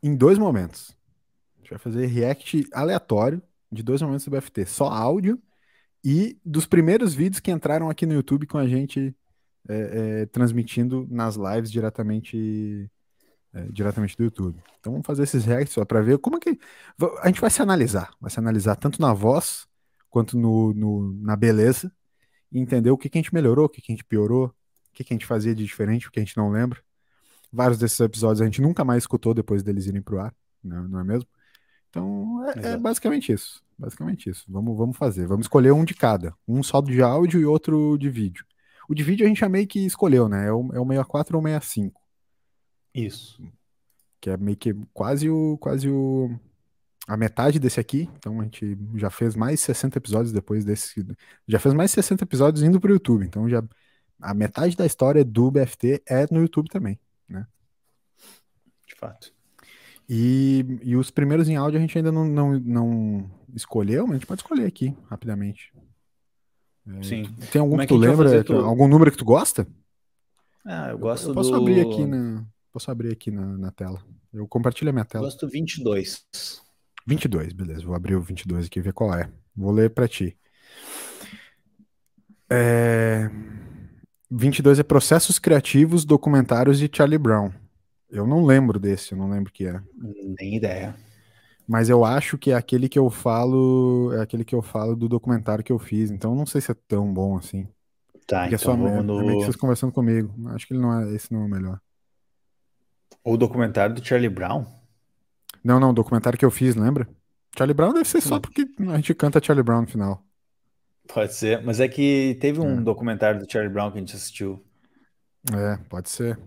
Em dois momentos. Gente vai fazer react aleatório de dois momentos do BFT. Só áudio e dos primeiros vídeos que entraram aqui no YouTube com a gente é, é, transmitindo nas lives diretamente é, diretamente do YouTube. Então vamos fazer esses reacts só para ver como é que a gente vai se analisar, vai se analisar tanto na voz quanto no, no- na beleza e entender o que, que a gente melhorou, o que, que a gente piorou, o que, que a gente fazia de diferente, o que a gente não lembra. Vários desses episódios a gente nunca mais escutou depois deles irem pro ar, não, não é mesmo? Então é, é basicamente isso, basicamente isso. Vamos, vamos fazer, vamos escolher um de cada, um só de áudio e outro de vídeo. O de vídeo a gente já meio que escolheu, né? É o, é o 64 ou 65 Isso. que é meio que quase o quase o a metade desse aqui. Então a gente já fez mais 60 episódios depois desse, já fez mais 60 episódios indo pro YouTube. Então já a metade da história do BFT é no YouTube também. De fato. E, e os primeiros em áudio a gente ainda não, não, não escolheu, mas a gente pode escolher aqui rapidamente. É, Sim. Tem algum Como é que tu lembra? tu- Algum número que tu gosta? Ah, eu gosto eu posso do. abrir aqui na posso abrir aqui na, na tela. Eu compartilho a minha Eu tela. gosto do 22. 22, beleza. Vou abrir o 22 aqui e ver qual é. Vou ler pra ti. É... 22 é Processos Criativos, Documentários de Charlie Brown. Eu não lembro desse, eu não lembro que é. Nem ideia. Mas eu acho que é aquele que eu falo, é aquele que eu falo do documentário que eu fiz. Então não sei se é tão bom assim. Tá, Porque é então só é, vamos é meio que no. vocês conversando comigo. Acho que ele não é, esse não é o melhor. O documentário do Charlie Brown? Não, não, o documentário que eu fiz, lembra? Charlie Brown deve ser só Não. porque a gente canta Charlie Brown no final. Pode ser, mas é que teve um É. documentário do Charlie Brown que a gente assistiu. É, pode ser.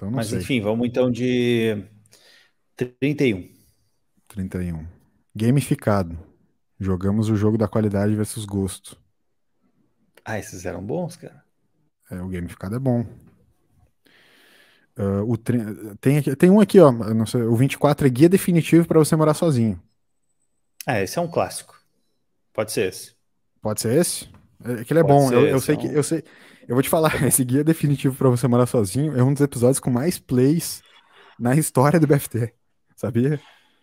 Então Mas sei. enfim, vamos então de 31. 31. Gamificado. Jogamos o jogo da qualidade versus gosto. Ah, esses eram bons, cara. É, o gamificado é bom. Ah, o tri- tem, aqui- tem um aqui, ó. Não sei, o 24 é guia definitivo para você morar sozinho. Ah, esse é um clássico. Pode ser esse. Pode ser esse? É que ele é Pode bom. ser, eu, eu sei é que eu sei. Eu vou te falar, esse guia definitivo para você morar sozinho é um dos episódios com mais plays na história do BFT. Sabia?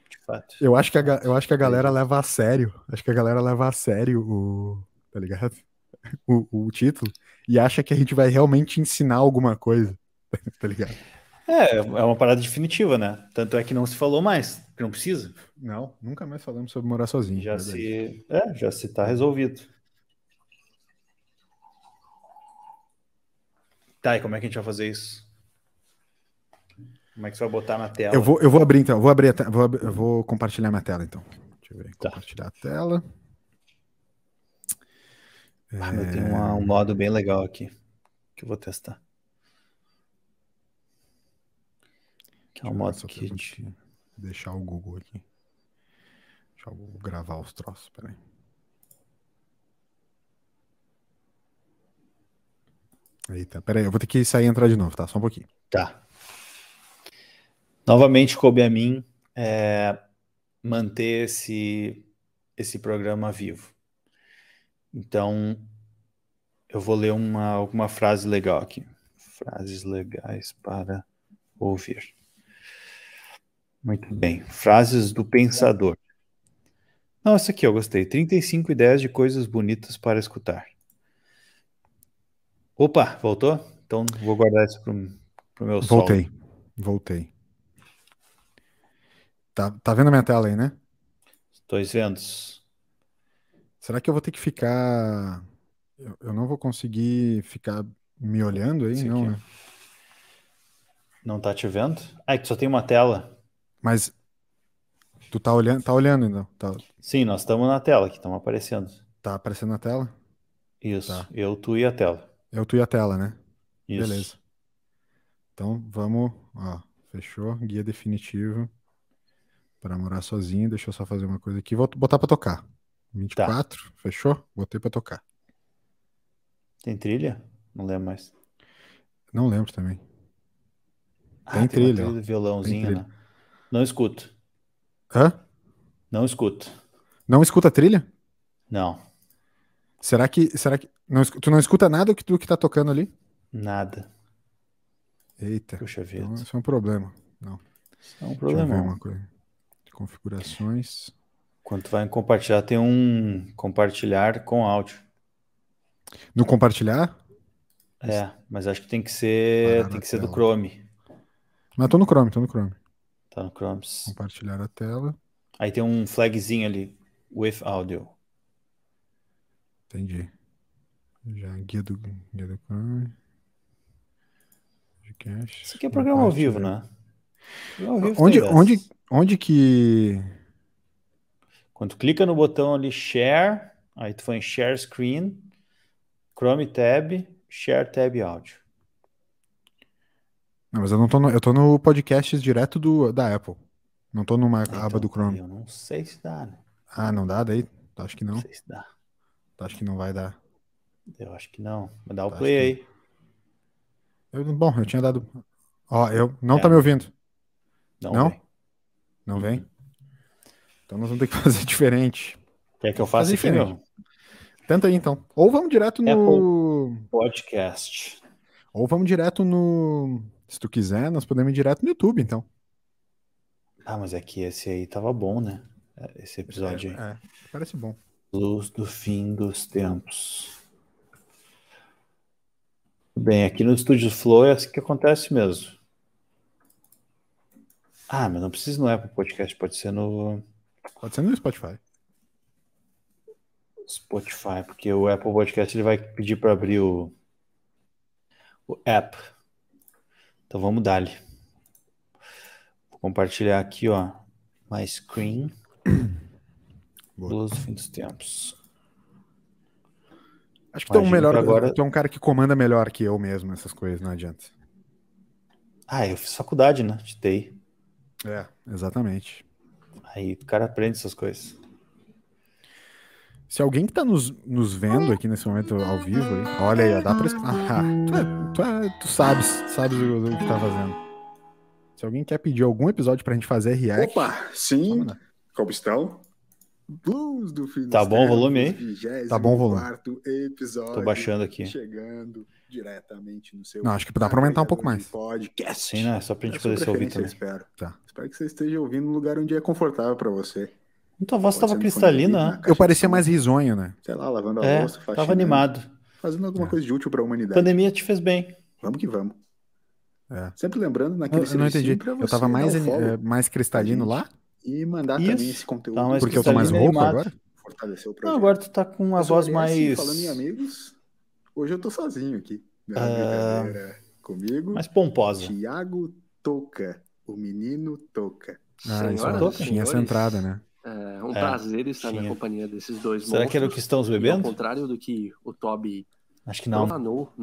De fato. Eu acho que a, eu acho que a galera leva a sério. Acho que a galera leva a sério o. Tá ligado? O, o título. E acha que a gente vai realmente ensinar alguma coisa. Tá ligado? É, é uma parada definitiva, né? Tanto é que não se falou mais, que não precisa. Não, nunca mais falamos sobre morar sozinho. Já se, é, já se tá resolvido. Tá, e como é que a gente vai fazer isso? Como é que você vai botar na tela? Eu vou, eu vou abrir então. eu Vou abrir vou, ab- eu vou compartilhar minha tela então. Deixa eu ver. Tá. Compartilhar a tela. Ah, eu tenho uma- um modo bem legal aqui que eu vou testar. Que é Deixa um eu modo eu que a gente... Deixar o Google aqui. O Google gravar os troços. Peraí. Eita, peraí, eu vou ter que sair e entrar de novo, tá? Só um pouquinho. Tá. Novamente coube a mim é, manter esse, esse programa vivo. Então, eu vou ler uma, alguma frase legal aqui. Frases legais para ouvir. Muito bem. Frases do pensador. Não, essa aqui eu gostei. 35 ideias de coisas bonitas para escutar. Opa, voltou? Então vou guardar isso para o meu sol. Voltei, voltei. Tá, tá vendo a minha tela aí, né? Estou vendo. Será que eu vou ter que ficar. Eu, eu não vou conseguir ficar me olhando aí, Esse não, aqui. né? Não tá te vendo? Ah, é que só tem uma tela. Mas tu tá olhando, tá olhando ainda? Tá, Sim, nós estamos na tela aqui, estamos aparecendo. tá aparecendo na tela? Isso, Tá. eu, tu e a tela. Eu tu e a tela, né? Isso. Beleza. Então vamos, ó, fechou, guia definitivo para morar sozinho. Deixa eu só fazer uma coisa aqui, vou botar para tocar. 24, fechou? Botei para tocar. Tem trilha? Não lembro mais. Não lembro também. Ah, Tem trilha, do violãozinho, Tem trilha. né? Não escuto. Hã? Não escuto. Não escuta a trilha? Não, Será que, será que não, tu não escuta nada do que tá tocando ali? nada. Eita. Puxa vida. Então, isso é um problema. Não. Isso é um Deixa eu ver problema. uma coisa. Configurações. Quando tu vai compartilhar, tem um compartilhar com áudio. No compartilhar? É, mas acho que tem que ser, Parar tem que ser do. Chrome. Mas tô no Chrome, tô no Chrome. Tá no Chrome. Compartilhar a tela. Aí tem um flagzinho ali, with audio. Entendi. Já guia do, guia do Chrome. Podcast. Isso aqui é programa ao vivo, né? Ao vivo Onde, onde, dessas. onde que. Quando tu clica no botão ali share, aí tu foi em share screen, Chrome tab, share tab áudio. Não, mas eu não tô no, eu tô no podcast direto do, da Apple. Não tô numa Então, aba do Chrome. Eu não sei se dá, né? Ah, não dá daí? Acho que Não não. sei se dá. Acho que não vai dar. Eu acho que não. Mas dá o Acho play que- aí. Eu- bom, eu tinha dado. Ó, eu não É. tá me ouvindo. Não, Não? vem. Não vem? Então nós vamos ter que fazer diferente. Quer que eu faça aqui, diferente. meu? Tenta aí então. Ou vamos direto no. Podcast. Ou vamos direto no. Se tu quiser, nós podemos ir direto no YouTube, então. Ah, mas é que esse aí tava bom, né? Esse episódio aí. É, é, parece bom. Luz do fim dos tempos. Bem, aqui no Estúdio Flow é assim que acontece mesmo. Ah, mas não precisa no Apple Podcast, pode ser no Pode ser no Spotify. Spotify, porque o Apple Podcast ele vai pedir para abrir o, o app. Então vamos dar-lhe. Vou compartilhar aqui, ó, my screen. Boa. Luz do fim dos tempos. Acho que tu é um melhor. agora- Tu é um cara que comanda melhor que eu mesmo essas coisas, não adianta. Ah, eu fiz faculdade, né? De TI. É, exatamente. Aí o cara aprende essas coisas. Se alguém que tá nos, nos vendo aqui nesse momento ao vivo, aí, olha aí, dá pra. es- Ah, tu, é- tu, é- tu sabes, sabes o, o que tá fazendo. Se alguém quer pedir algum episódio pra gente fazer react. Opa, sim, como estão? Blues do fim Tá bom o volume aí? 24º Tá bom o volume. episódio. Tô baixando aqui. Chegando diretamente no seu. Não, acho que dá pra aumentar um pouco mais. Podcast. Sim, né? Só pra É gente sua poder se ouvir também. eu espero. Tá. Espero que você esteja ouvindo no lugar onde é confortável pra você. Tua voz Pode tava ser no cristalina, né? Eu parecia mais risonho, né? Sei lá, lavando a É, louça, tava faxinando, animado. Fazendo alguma É. coisa de útil pra A humanidade. pandemia te fez bem. Vamos que vamos. É. Sempre lembrando Eu, naquele eu não entendi. pra Eu você tava mais, follow eh, mais cristalino lá? E mandar Isso. também esse conteúdo. Tá mais Porque eu tô mais rouco agora? Fortalecer o Não, projeto. agora tu tá com uma Mas voz olha, assim, mais, Falando em amigos, hoje eu tô sozinho aqui. Não, Ah, brincadeira. Comigo, mais pomposa. Tiago Toca, o menino Toca. Ah, isso aí. e tinha essa entrada, né? É um É, prazer estar tinha. na companhia desses dois Será que era o que monstros. estamos E ao bebendo? contrário do que o Toby Acho que não.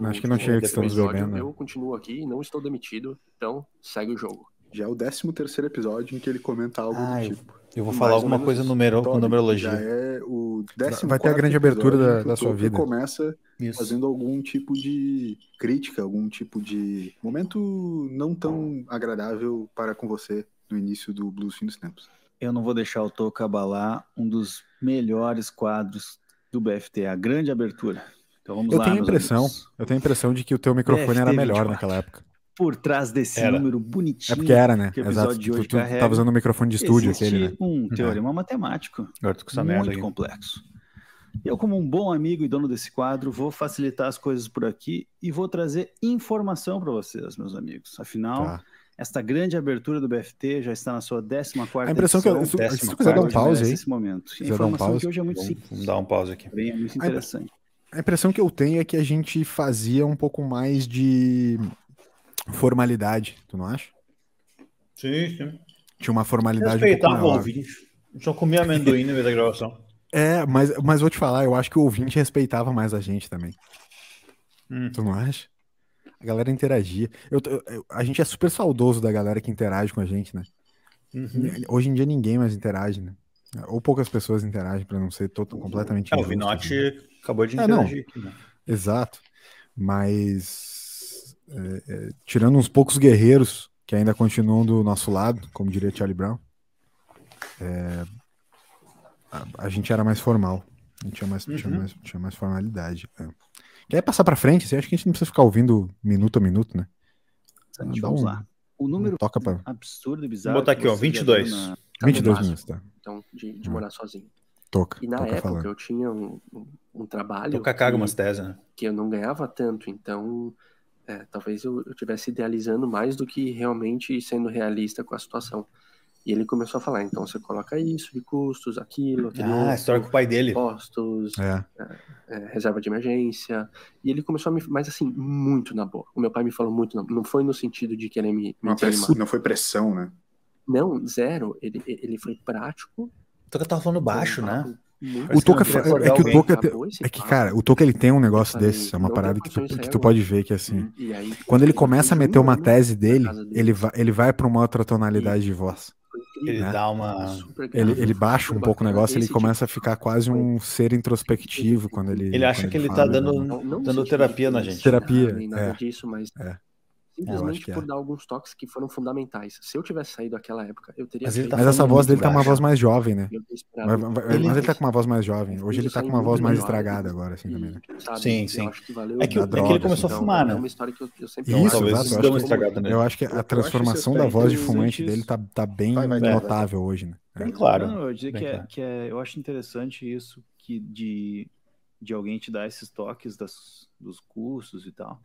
Acho que não tinha que estamos bebendo, né? Eu continuo aqui e não estou demitido, então segue o jogo. Já é o 13 terceiro episódio em que ele comenta algo Ah, do eu, tipo. eu vou falar alguma coisa numero, com Toby, Já numerologia. é o 14 Vai ter a grande abertura da- da sua vida. começa Isso. fazendo algum tipo de crítica, algum tipo de momento não tão agradável para com você no início do Blues Fim dos Tempos. Eu não vou deixar o Toca abalar um dos melhores quadros do BFT, a grande abertura. Então vamos Eu lá, tenho impressão, amigos. eu tenho a impressão de que o teu microfone BFT era melhor 24. naquela época. Por trás desse Era. número É bonitinho. porque era, né? que o episódio Exato. de Tu, hoje tu carrega, tava usando o microfone de estúdio aquele, né? um teorema matemático Agora tô com essa merda muito aqui. complexo. Eu, como um bom amigo e dono desse quadro, vou facilitar as coisas por aqui e vou trazer informação para vocês, meus amigos. Afinal, Tá. esta grande abertura do BFT já está na sua 14 A impressão que eu, edição. se, tu quiser dar um pause aí, Esse momento. quiser dar um informação pause. que hoje é muito Vamos, simples, vamos dar um pause aqui. porém é muito interessante. a impressão que eu tenho é que a gente fazia um pouco mais de formalidade, tu não acha? Sim, sim. Tinha uma formalidade um pouco Respeitava o maior. ouvinte. Só comia amendoim no meio da gravação. É, mas, mas vou te falar, eu acho que o ouvinte respeitava mais a gente também. Hum. Tu não acha? A galera interagia. Eu, eu- a gente é super saudoso da galera que interage com a gente, né? Uhum. Hoje em dia ninguém mais interage, né? Ou poucas pessoas interagem, pra não ser todo, completamente Ah, o Vinote né? acabou de É, não. interagir né? Exato. Mas é, é, tirando uns poucos guerreiros que ainda continuam do nosso lado, como diria Charlie Brown, é, a, a gente era mais formal. A gente tinha mais, tinha Uhum. mais, tinha mais formalidade. é. Quer passar pra frente? Assim, acho que a gente não precisa ficar ouvindo minuto a minuto, né? Dá Vamos um- lá. O número Toca pra absurdo e bizarro. Vou botar aqui, ó, você já 22. viu na- Tá 22 no minutos, tá? Então, de, de Hum. morar sozinho. Toca. E na toca época falando. eu tinha um, um- um trabalho Tô cacaga que, umas teses, né? que eu não ganhava tanto, então é, talvez eu eu estivesse idealizando mais do que realmente sendo realista com a situação. E ele começou a falar, então você coloca isso de custos, aquilo, aquele Ah, outro, história com o pai dele. impostos, É. é, reserva de emergência. E ele começou a me. Mas assim, muito na boa. O meu pai me falou muito na Não foi no sentido de querer me, me Uma press- desanimar. Não foi pressão, né? Não, zero. Ele, ele foi prático. Toca tava falando baixo, um né? O Toca é que o. Toca é que cara, o Toca ele tem um negócio desse, é uma parada que tu, que tu pode ver que assim, E aí, quando ele começa a meter uma um tese dele, ele vai, ele vai para uma outra tonalidade de voz. Ele né? dá uma. Ele, grave, ele baixa um pouco o negócio, ele Esse começa a tipo ficar quase um ser introspectivo quando ele. Ele acha quando que ele fala, tá dando- Não, não no dando terapia na gente. Terapia, nada é. disso, mas É. Acho simplesmente que é. por dar alguns toques que foram fundamentais. Se eu tivesse saído daquela época, eu teria Mas ele tá Mas essa voz dele tá uma baixo. voz mais jovem, né? um vai- pouco mas ele tá com uma voz mais jovem. Hoje ele tá com uma voz mais estragada agora, assim, também, né? Sabe, Sim, sim. acho que valeu É que, é que ele começou Então, a fumar, É né? uma história que eu, eu sempre Isso, exato, eu acho uma que- estragada nele. Eu acho que a transformação da voz de fumante dele tá, tá bem Vai, vai, vai, vai. notável hoje, né? É. Bem claro. Não, eu dizer Bem que, é, que é, eu acho interessante isso que de, de alguém te dar esses toques das, dos custos e tal,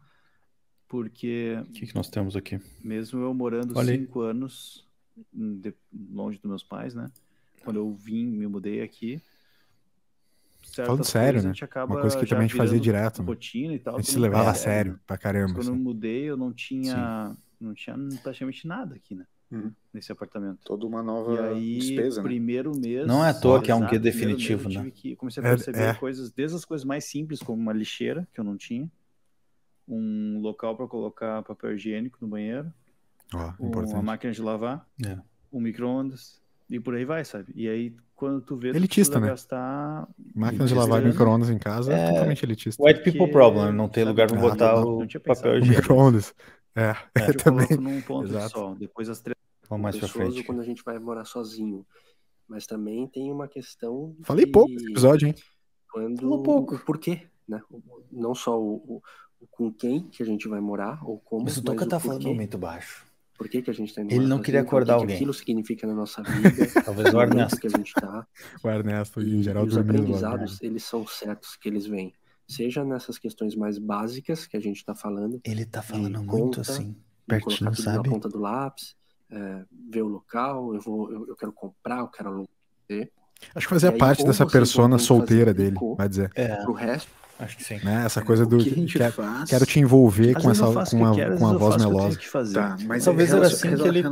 porque O que, que nós temos aqui? mesmo eu morando Olha aí. cinco anos em- de- longe dos meus pais, né? Quando eu vim, me mudei aqui. Falando sério, né? gente acaba Uma coisa que também a gente fazia direto, né? rotina e tal. A gente se levava a sério pra caramba. Quando eu assim. mudei, eu não tinha, não tinha praticamente nada aqui, né? Uhum. Nesse apartamento. Toda uma E nova aí, despesa, né? primeiro mês. Não é à toa que é um guia mês definitivo, eu tive né? que- comecei a É- perceber é. coisas, desde as coisas mais simples, como uma lixeira, que eu não tinha, um local para colocar papel higiênico no banheiro, uma máquina de lavar, É. um micro-ondas, e por aí vai, sabe? E aí, quando tu vê, tu Elitista, precisa né? gastar. Máquina de lavar e né? micro-ondas em casa é, É, totalmente elitista. White people Porque, problem, não ter sabe, lugar Ah, botar não, o não papel higiênico. micro-ondas. É, Eu também. coloco num ponto Exato. só, depois as três. Vamos mais pessoas frente. quando a gente vai morar sozinho. Mas também tem uma questão. Falei que pouco nesse episódio, hein? Quando, Falou pouco. O porquê, né? Não só o- o com quem que a gente vai morar, ou como, Mas o Toca tá falando muito baixo. Por que, que a gente tá indo Ele não queria sozinho, o que acordar que alguém. aquilo significa na nossa vida. Talvez o Ernesto. que a gente tá. O Ernesto em geral e os dormindo lá. aprendizados, eles são certos que eles vêm. Seja nessas questões mais básicas que a gente tá falando, Ele tá falando muito conta, assim, de pertinho, tudo na sabe? ponta do lápis, é, ver o local, eu vou, eu, eu quero comprar, eu quero alugar. Acho que fazia aí, parte dessa persona solteira fazer dele, vai dizer. É, Pro resto, acho que sim. Né? Essa coisa do. O que a gente quero, faz... quero te envolver Às com, essa, com, uma, que quero, com uma voz melosa. fazer. Tá, mas Talvez é era relacion- assim que ele-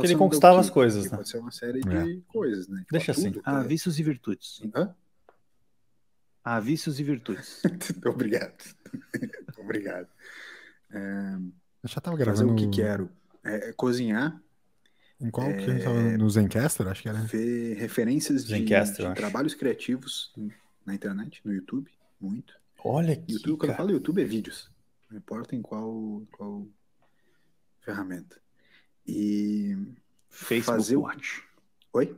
que ele conquistava as coisas, né? Pode ser uma série É. de coisas, né? Deixa assim. Tudo, Há tá? vícios e virtudes. Hã? Há vícios e virtudes. Obrigado. Obrigado. É, Eu já tava fazer gravando. o que quero. É, é cozinhar, Em qual que a gente É, tava? No Zencaster, acho que era. ver referências de, Zencaster, de trabalhos criativos na internet, no YouTube, muito. Olha aqui, YouTube, quando eu falo YouTube, é vídeos. Não importa em qual, qual ferramenta. E Facebook fazer o... Watch. Oi?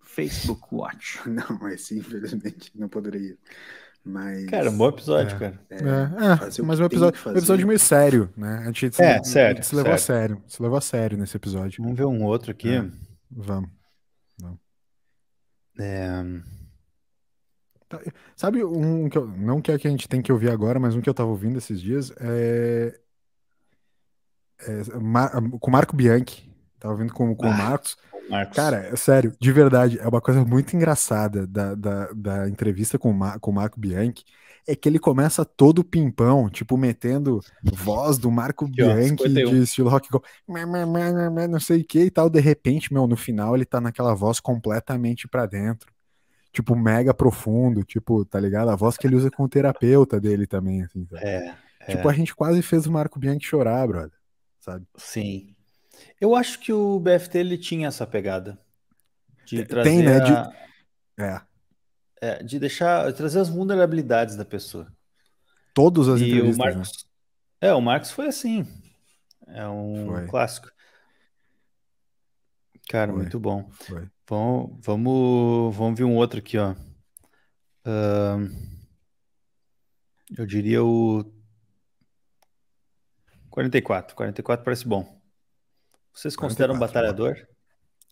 Facebook Watch. Não, esse infelizmente não poderia. Mas. Cara, um bom episódio, É. cara. é, É, é, mas um episódio, um episódio meio sério, né? A gente se, É, a sério, gente se levou a sério. sério. Se levou a sério nesse episódio. Vamos ver um outro aqui. É. Vamos. É, Sabe um que eu, não que é que a gente tem que ouvir agora, mas um que eu tava ouvindo esses dias é, é Mar- com o Marco Bianchi. Tava ouvindo com, com Ah. O Marcos. Cara, é sério, de verdade, é uma coisa muito engraçada da, da, da entrevista com Ma- com o Marco Bianchi. É que ele começa todo pimpão, tipo, metendo voz do Marco ó, Bianchi 51. de estilo rock go, não sei o que e tal. De repente, meu, no final ele tá naquela voz completamente pra dentro. Tipo, mega profundo, tipo, tá ligado? A voz que ele usa com o terapeuta dele também, assim, sabe? É, é, Tipo, a gente quase fez o Marco Bianchi chorar, brother, sabe? sim. Eu acho que o BFT ele tinha essa pegada de Tem, trazer né, de- a- É, é, de deixar trazer as vulnerabilidades da pessoa. todas as E o entrevistas, né? Marcos, é, o Marcos foi assim. É um Foi. clássico. Cara, Foi. muito bom. Foi. Bom, vamos, vamos ver um outro aqui, ó. Ahn, eu diria o 44. 44 parece bom. Vocês consideram um 44, batalhador?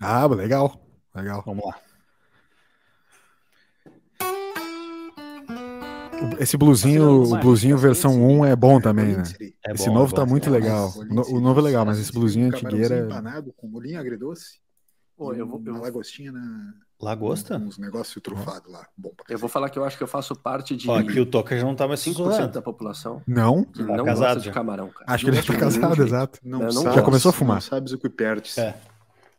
Ah, legal, legal. Vamos lá. Esse blusinho, o blusinho Tá versão 1 é bom também, né? É Esse novo é tá muito É, legal. o novo é legal, mas esse blusinho antigueira. empanado com molhinho agridoce. Pô, eu vou- eu uma lagostinha na... Lagosta? Uns negócios trufados lá. Bom Eu vou falar que eu acho que eu faço parte de Ó, aqui o Toca já não tá mais 5% sussurrando. da população Não, que Tá não casado gosta de camarão, cara. acho que ele Não já tá de casado, jeito. exato. Não, Eu não sabes, Já começou a fumar. Não sabes o que perdes, É.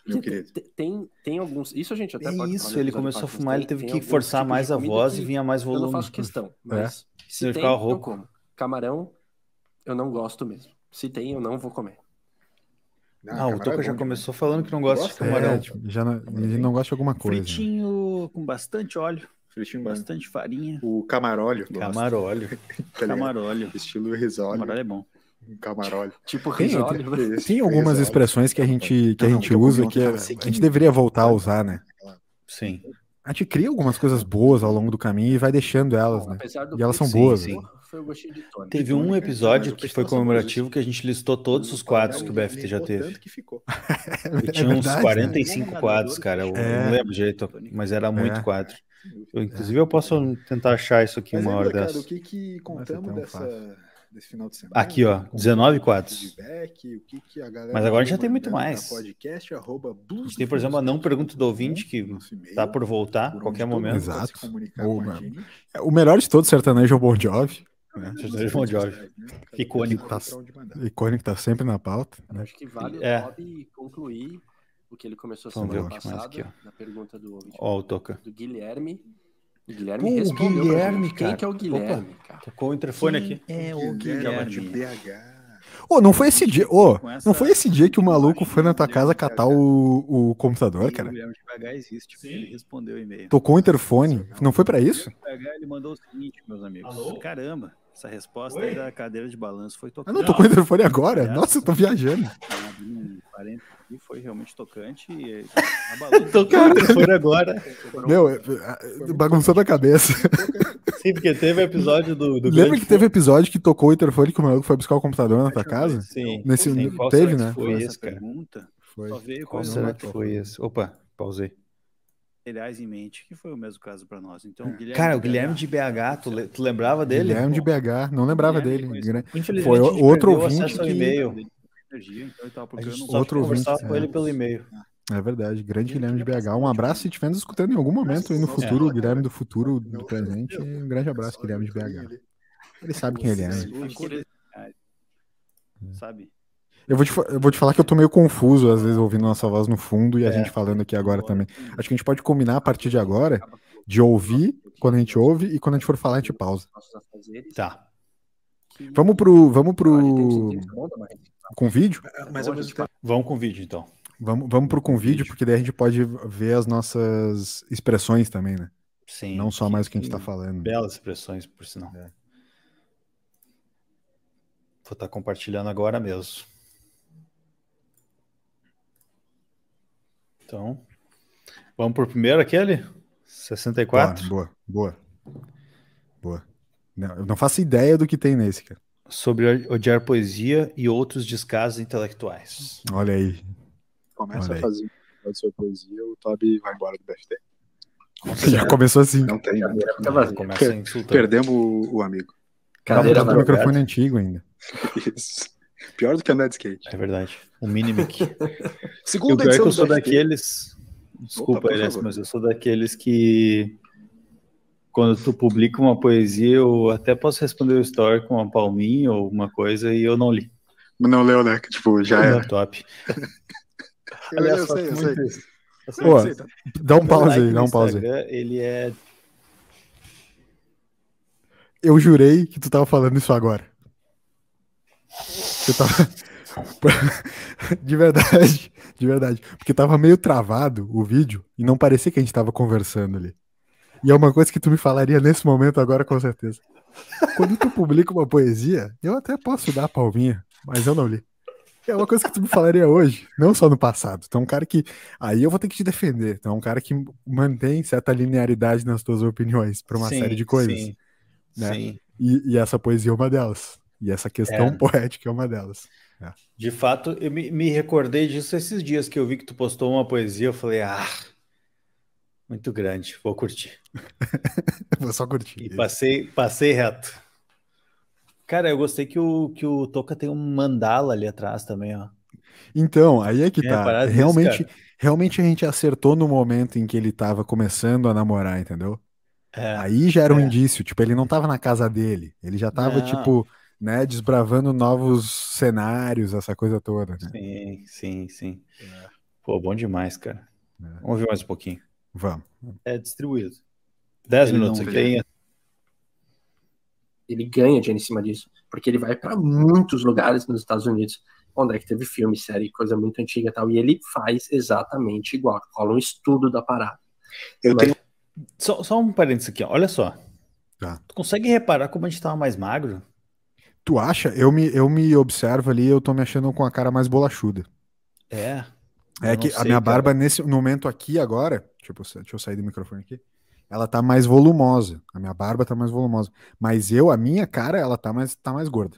meu querido. Tem, tem, tem alguns. Isso a gente até É pode isso, ele começou a fumar, tem- ele teve que forçar tipos mais a voz que e vinha mais Eu volume. não faço questão, mas se Senão tem, eu como. Camarão, eu não gosto mesmo. Se tem, eu não vou comer. Ah, o Toca é já começou falando que não gosta de camarão. É, tipo, já não, ele não gosta de alguma coisa. né? Fritinho com bastante óleo, Fritinho bastante farinha. O camaróleo. Camarolho. tá? Camaróleo. Estilo risóleo. Camaróleo é bom. Camaróleo. Tipo Tem- risóleo. né? Esse, Tem algumas expressões que a gente, que a Não, gente comi usa que a, tava a sequinho. gente deveria voltar a usar, né? Sim. A gente cria algumas coisas boas ao longo do caminho e vai deixando elas, né? E elas são boas, sim. Foi o gostinho de Tony. Teve um Tônica, episódio o que foi comemorativo que a gente listou todos os quadros que o BFT já teve. tanto que ficou. E tinha uns verdade, né? 45 né? quadros, cara. Eu É. não lembro direito, mas era muito É. quadro. Eu, inclusive, eu posso tentar achar isso aqui Mas uma hora dessa. o que que contamos dessa, desse final de semana? Aqui, ó, Como 19 foi o quadros. feedback, o que que a galera Mas agora já tem muito mais. Podcast, arroba A gente tem, por exemplo, a não pergunta do ouvinte, que tá por voltar a por qualquer momento. Exato. pode se comunicar Ou, com a mano, gente. O melhor de todos, sertanejo é o Bon Jovi. Né? Sertanejo Bon Jovi. Icônico. Mandar. Icônico tá sempre na pauta. né? Acho que vale É. o Bob concluir o que ele começou Vamos semana que mais passada, aqui, na pergunta do ouvinte Toca. do Guilherme. O Guilherme Pô, respondeu Guilherme, gente. Quem cara. que é o Guilherme, cara? Tocou o interfone aqui. É o Guilherme. BH. Ô, não foi esse dia. Ô, essa- não foi esse dia que o maluco foi na tua casa catar o, o computador, O cara? Guilherme de BH existe. Ele respondeu o e-mail. Tocou o interfone. Não foi pra isso? Ele mandou o seguinte, meus amigos. Caramba, essa resposta aí da cadeira de balanço foi Ah, tocante. não, tocou o interfone agora? Nossa, eu tô viajando. Aqui, foi realmente tocante e abalou. Tocou o interfone agora. Meu, é- é- bagunçou na cabeça. Sim, porque teve o episódio do. do Lembra que teve episódio que tocou o interfone que o maluco foi buscar o computador na tua casa? Sim. Nesse- Sim, qual teve, será que né? Foi essa esse, cara. pergunta Foi. só veio Qual com será que foi esse? Opa, pausei. Materiais em mente, que foi o mesmo caso para nós. Então, o Guilherme Cara, o de Guilherme de BH, tu, le- tu lembrava dele? Guilherme de BH, não lembrava Guilherme dele. Foi outro ouvinte que- e-mail. então Outro ouvinte, com é. ele pelo e-mail. É verdade, grande Guilherme de BH. Um abraço se estiver nos escutando em algum momento aí no futuro, o Guilherme do futuro, do presente. Um grande abraço, Guilherme de BH. Ele sabe quem ele é. né? Curiosidade, Sabe? Eu vou, te, eu vou te falar que eu tô meio confuso, às vezes, ouvindo nossa voz no fundo e a É. gente falando aqui agora também. Acho que a gente pode combinar a partir de agora de ouvir quando a gente ouve e quando a gente for falar, a gente pausa. Tá. Vamos pro. Vamos pro. Com vídeo? Mas mesmo tempo, Vamos com o vídeo, então. Vamos, vamos pro com vídeo, porque daí a gente pode ver as nossas expressões também, né? Sim. não só mais o que a gente tá falando. Belas expressões, por sinal. É. Vou estar compartilhando agora mesmo. Então, vamos por primeiro aquele? 64? Boa, boa, boa. Boa. Não, eu não faço ideia do que tem nesse, cara. Sobre odiar poesia e outros descasos intelectuais. Olha aí. Começa Olha a aí. fazer a sua poesia, o Toby vai embora do BFT. Já começou assim. Não tem, né? Vazia. começa insultando. Perdemos o, o amigo. Cadeira Tá com o microfone antigo ainda. Isso. Pior do que andar de skate. É verdade. O Minimic. E o Segunda é que edição eu do sou daqueles. Desculpa, favor. mas eu sou daqueles que. Quando tu publica uma poesia, eu até posso responder o story com uma palminha ou alguma coisa e eu não li. Não leu, né? Que, Tipo, já é. top. Eu, Aliás, eu sei, eu muito sei. Pô. Dá um pause like aí, dá um pause aí. Ele é. Eu jurei que tu tava falando isso agora. Eu tava. De verdade, de verdade. Porque tava meio travado o vídeo e não parecia que a gente tava conversando ali. E é uma coisa que tu me falaria nesse momento agora, com certeza. Quando tu publica uma poesia, eu até posso dar a palminha, mas eu não li. É uma coisa que tu me falaria hoje, não só no passado. É um cara que. Aí eu vou ter que te defender. É um cara que mantém certa linearidade nas tuas opiniões para uma Sim, série de coisas. Sim. né? sim. E, e essa poesia é uma delas. E essa questão É. poética é uma delas. De fato, eu me, me recordei disso esses dias que eu vi que tu postou uma poesia. Eu falei, ah, muito grande, vou curtir. Vou só curtir. E passei, passei reto. Cara, eu gostei que o, que o Toca tem um mandala ali atrás também, ó. Então, aí é que É, tá. realmente, cara. realmente a gente acertou no momento em que ele tava começando a namorar, entendeu? É, Aí já era um é. indício, tipo, ele não tava na casa dele, ele já tava, Não. tipo, né, desbravando novos cenários, essa coisa toda, né? sim, sim, sim. Pô, bom demais, cara. É. Vamos ouvir mais um pouquinho. Vamos. É distribuído. Dez Ele minutos não aqui. Tem... Ele ganha dinheiro em cima disso. Porque ele vai para muitos lugares nos Estados Unidos, onde é que teve filme, série, coisa muito antiga e tal. E ele faz exatamente igual. Rola um estudo da parada. Eu Vai- tenho Só, só um parênteses aqui, ó. Olha só. Tá. Tu consegue reparar como a gente tava mais magro? Tu acha? Eu me, eu me observo ali, eu tô me achando com a cara mais bolachuda. É. É que não a sei, minha cara. barba, nesse momento aqui agora, deixa eu, deixa eu sair do microfone aqui, ela tá mais volumosa. A minha barba tá mais volumosa. Mas eu, a minha cara, ela tá mais, tá mais gorda.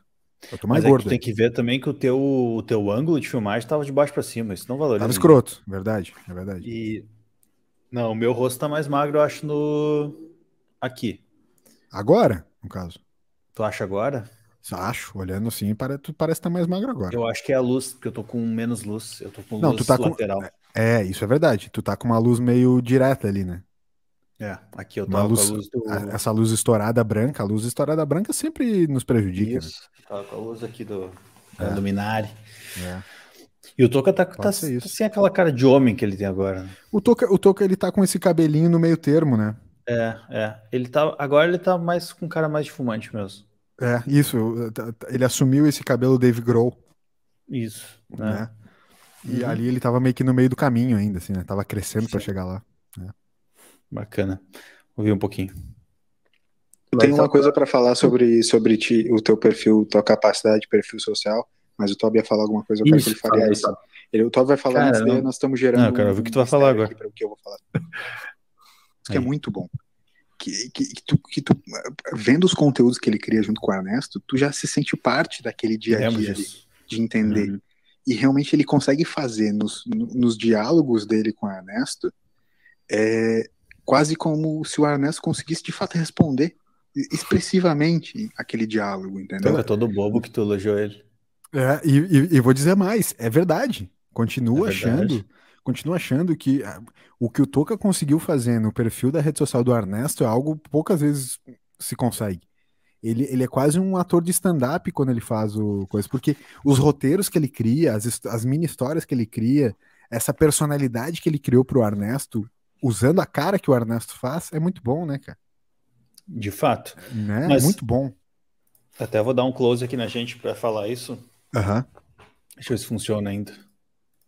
Eu tô mais Mas é gordo. tu tem que ver também que o teu, o teu ângulo de filmagem tava de baixo pra cima. Isso não valoriza. Tava escroto, verdade, é verdade. E. Não, o meu rosto tá mais magro, eu acho, no. Aqui. Agora, no caso. Tu acha agora? Acho, olhando assim, tu parece estar mais magro agora. Eu acho que é a luz, porque eu tô com menos luz. Eu tô com Não, luz tu tá com- lateral. É, isso é verdade. Tu tá com uma luz meio direta ali, né? É, aqui eu tava luz, com a luz do. a- essa luz estourada branca, a luz estourada branca sempre nos prejudica, Isso. Tava com a luz aqui do. É. Da luminária. né? É. E o Toca tá, tá, tá sem aquela cara de homem que ele tem agora. né? O Toca, o Toca, ele tá com esse cabelinho no meio termo, né? É, é. Ele tá. Agora ele tá mais com cara mais de fumante mesmo. É, isso. t- t- Ele assumiu esse cabelo Dave Grohl, Isso. Né? né? E Uhum. ali ele tava meio que no meio do caminho ainda, assim, né? Tava crescendo pra Sim. chegar lá. Bacana. Ouvir um pouquinho. Eu tenho uma coisa para falar sobre, sobre ti, o teu perfil, tua capacidade de perfil social, mas o Toby ia falar alguma coisa, eu quero que ele Isso, fale antes. Toby. Ele, o Toby vai falar Cara, antes, não- nós estamos gerando. Não, eu quero ouvir o que tu vai falar agora. aqui pra o que eu vou falar. Isso que é muito bom. Que, que, que tu, que tu, vendo os conteúdos que ele cria junto com o Ernesto, tu já se sente parte daquele dia a dia disso. de entender. Uhum. E realmente ele consegue fazer nos, no- nos diálogos dele com o Ernesto é, quase como se o Ernesto conseguisse de fato responder expressivamente aquele diálogo, entendeu? Toca todo bobo que tu elogiou ele. É, e, e- e vou dizer mais, é verdade. Continuo É verdade. achando, continuo achando que ah, o que o Toca conseguiu fazer no perfil da rede social do Ernesto é algo poucas vezes se consegue. Ele, ele é quase um ator de stand-up quando ele faz o coisa, porque os roteiros que ele cria, as, as mini histórias que ele cria, essa personalidade que ele criou pro Ernesto, usando a cara que o Ernesto faz, é muito bom, né, cara? De fato. Né? Mas- Muito bom. Até vou dar um close aqui na gente pra falar isso. Aham. Deixa eu ver se funciona ainda.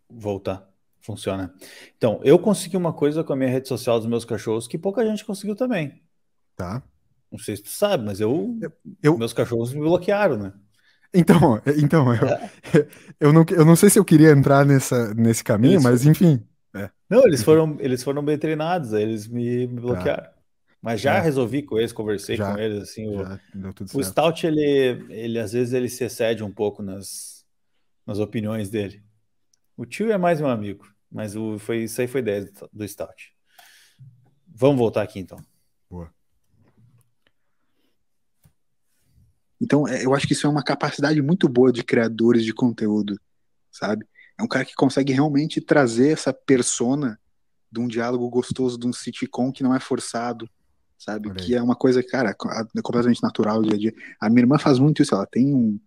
Voltar. Funciona. Então, eu consegui uma coisa com a minha rede social dos meus cachorros que pouca gente conseguiu também. Tá. Não sei se tu sabe, mas eu, Eu- meus cachorros me bloquearam, né? Então, então eu, eu, não, eu não sei se eu queria entrar nessa, nesse caminho, Eles- mas enfim. Não, eles foram, eles foram bem treinados, aí eles me, me bloquearam. Mas já É. resolvi com eles, conversei Já, com eles, assim, o, o. Stout, ele, ele às vezes ele se excede um pouco nas, nas opiniões dele. O tio é mais meu amigo, mas o, foi, isso aí foi 10 do, do Stout. Vamos voltar aqui então. Então, é, eu acho que isso é uma capacidade muito boa de criadores de conteúdo, sabe? É um cara que consegue realmente trazer essa persona de um diálogo gostoso, de um sitcom que não é forçado, sabe? Que é uma coisa, cara, é completamente natural do dia a dia. A minha irmã faz muito isso, ela tem um.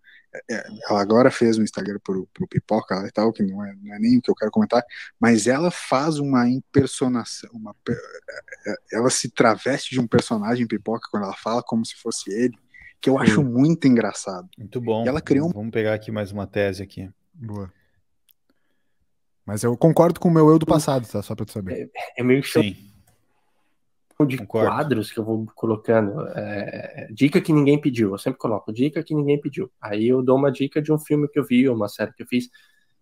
É, Ela agora fez um Instagram pro, pro Pipoca e tal, que não é, não é nem o que eu quero comentar, mas ela faz uma impersonação, uma, per- é, ela se traveste de um personagem Pipoca quando ela fala como se fosse ele, que eu acho muito engraçado. Muito bom. E ela criou um- Vamos pegar aqui mais uma tese aqui. Boa. Mas eu concordo com o meu eu do passado, tá? Só pra tu saber. É meio que Sim. De concordo. quadros que eu vou colocando. É, dica que ninguém pediu. Eu sempre coloco dica que ninguém pediu. Aí eu dou uma dica de um filme que eu vi, ou uma série que eu fiz.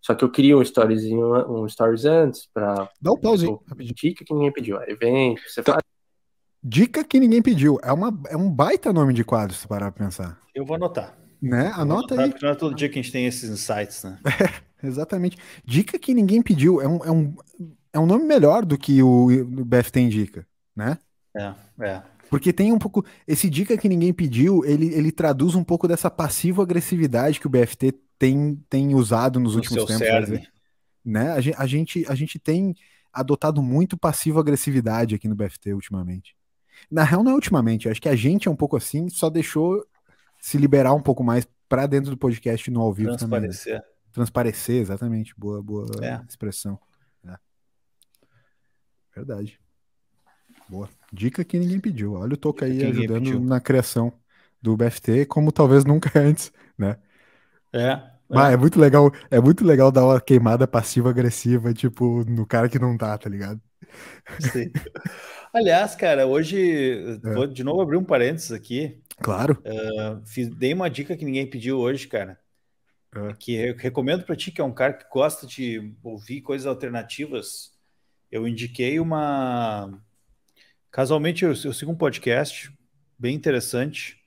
Só que eu queria um storyzinho, um stories antes para Dá um pauzinho. tipo, dica que ninguém pediu. Aí vem, você Tá. faz. Dica que ninguém pediu. É, uma, é um baita nome de quadro, se parar pra pensar. Eu vou anotar. Né? Anota anotar, aí. Porque não é todo dia que a gente tem esses insights, né? Exatamente. Dica que ninguém pediu. É um, é um, é um nome melhor do que o, o BFT indica, né? É, é. Porque tem um pouco. Esse dica que ninguém pediu, ele, ele traduz um pouco dessa passiva agressividade que o BFT tem, tem usado nos No últimos tempos. cerne. Né? A, gente, a, gente, tem adotado muito passiva agressividade aqui no BFT ultimamente. Na real, não é ultimamente. Acho que a gente é um pouco assim, só deixou se liberar um pouco mais pra dentro do podcast no ao vivo também. né? Transparecer. Transparecer, exatamente. Boa, boa É. expressão. É. Verdade. Boa. Dica que ninguém pediu. Olha o Toca aí ajudando na criação do BFT, como talvez nunca antes, né? É. Mas é muito legal, é muito legal dar uma queimada passiva-agressiva, tipo, no cara que não tá, tá ligado? Sim. Aliás, cara, hoje É. vou de novo abrir um parênteses aqui. Claro. Uh, fiz- dei uma dica que ninguém pediu hoje, cara. É. Que eu recomendo pra ti, que é um cara que gosta de ouvir coisas alternativas. Eu indiquei uma. Casualmente, eu, eu sigo um podcast bem interessante,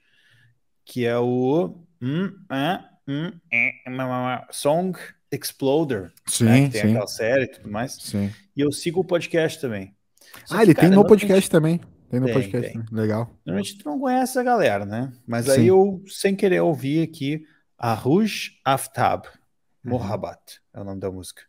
que é o hum, ah, hum, é, ma, ma, ma, Song Exploder, né? Sim, que tem sim. aquela série e tudo mais. Sim. E eu sigo o podcast também. Só Ah, que, ele cara, tem no podcast também. Tem no Tem, podcast tem. também. Legal. Normalmente tu não conhece a galera, né? Mas Sim. aí eu, sem querer, ouvi aqui a Rouge Aftab, Uhum. Mohabbat, é o nome da música.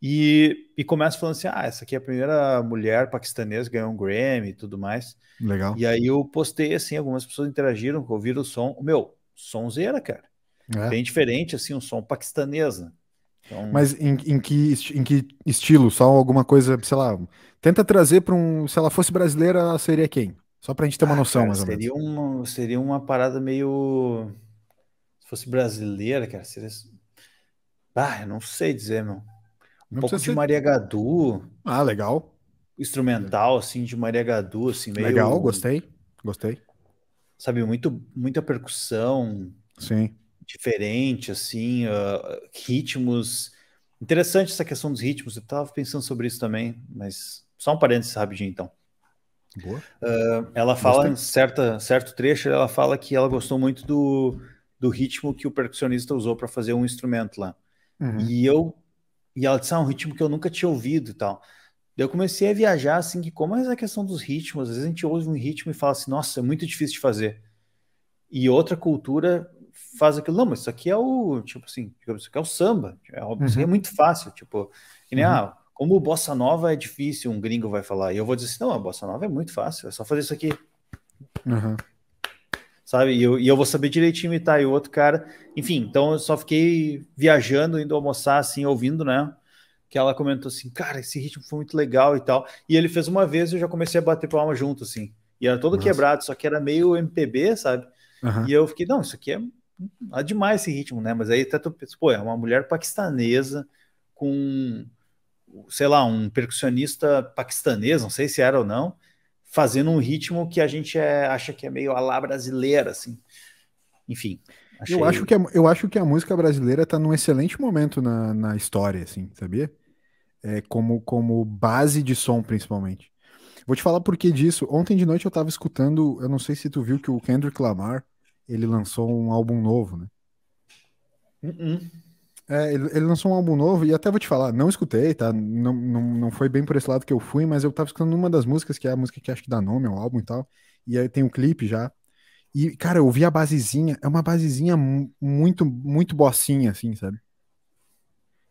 E, e começa falando assim: ah, essa aqui é a primeira mulher paquistanesa que ganhou um Grammy e tudo mais. Legal. E aí eu postei assim, algumas pessoas interagiram, ouviram o som. Meu, sonzeira, cara. É. Bem diferente, assim, um som paquistanês, né? Então, Mas em, em que, em que estilo? Só alguma coisa, sei lá. Tenta trazer para um. Se ela fosse brasileira, ela seria quem? Só pra gente ter uma ah, noção, cara, mais ou menos. seria uma, seria uma parada meio. Se fosse brasileira, cara, seria. Ah, eu não sei dizer, meu. Um pouco de ser- Maria Gadu, Ah, legal. instrumental, assim, de Maria Gadu, assim, meio. Legal, gostei. Gostei. Sabe, muito, muita percussão, Sim. diferente, assim, ah, ritmos. Interessante essa questão dos ritmos. Eu tava pensando sobre isso também, mas só um parênteses rapidinho, então. Boa. Ela fala Gostei. em certa, certo trecho, ela fala que ela gostou muito do, do ritmo que o percussionista usou para fazer um instrumento lá. Uhum. E eu e ela disse, ah, um ritmo que eu nunca tinha ouvido e tal. Daí eu comecei a viajar assim, que como é essa questão dos ritmos, às vezes a gente ouve um ritmo e fala assim, nossa, é muito difícil de fazer. E outra cultura faz aquilo, não, mas isso aqui é o, tipo assim, isso aqui é o samba, é, isso aqui é Uhum. muito fácil, tipo, que nem, Uhum. ah, como o bossa nova é difícil, um gringo vai falar. E eu vou dizer assim, não, a bossa nova é muito fácil, é só fazer isso aqui, Uhum. Sabe? E eu, e eu vou saber direitinho imitar. E o outro cara, enfim, então eu só fiquei viajando, indo almoçar, assim, ouvindo, né? Que ela comentou assim, cara, esse ritmo foi muito legal e tal. E ele fez uma vez e eu já comecei a bater palma junto, assim. E era todo Nossa. quebrado, só que era meio MPB, sabe? Uhum. E eu fiquei, não, isso aqui é é demais esse ritmo, né? Mas aí até tu pensa, pô, é uma mulher paquistanesa com sei lá, um percussionista paquistanês, não sei se era ou não, fazendo um ritmo que a gente é, acha que é meio a lá brasileira, assim. Enfim. Achei... Eu, acho que a, eu acho que a música brasileira está num excelente momento na, na história, assim, sabia? É, como, como base de som, principalmente. Vou te falar por que disso. Ontem de noite eu estava escutando, eu não sei se tu viu que o Kendrick Lamar, ele lançou um álbum novo, né? Uh -uh. É, ele, lançou um álbum novo e até vou te falar, não escutei, tá? Não, não, não foi bem por esse lado que eu fui, mas eu tava escutando uma das músicas, que é a música que acho que dá nome ao álbum e tal. E aí tem um clipe já. E, cara, eu ouvi a basezinha, é uma basezinha muito, muito bossinha, assim, sabe?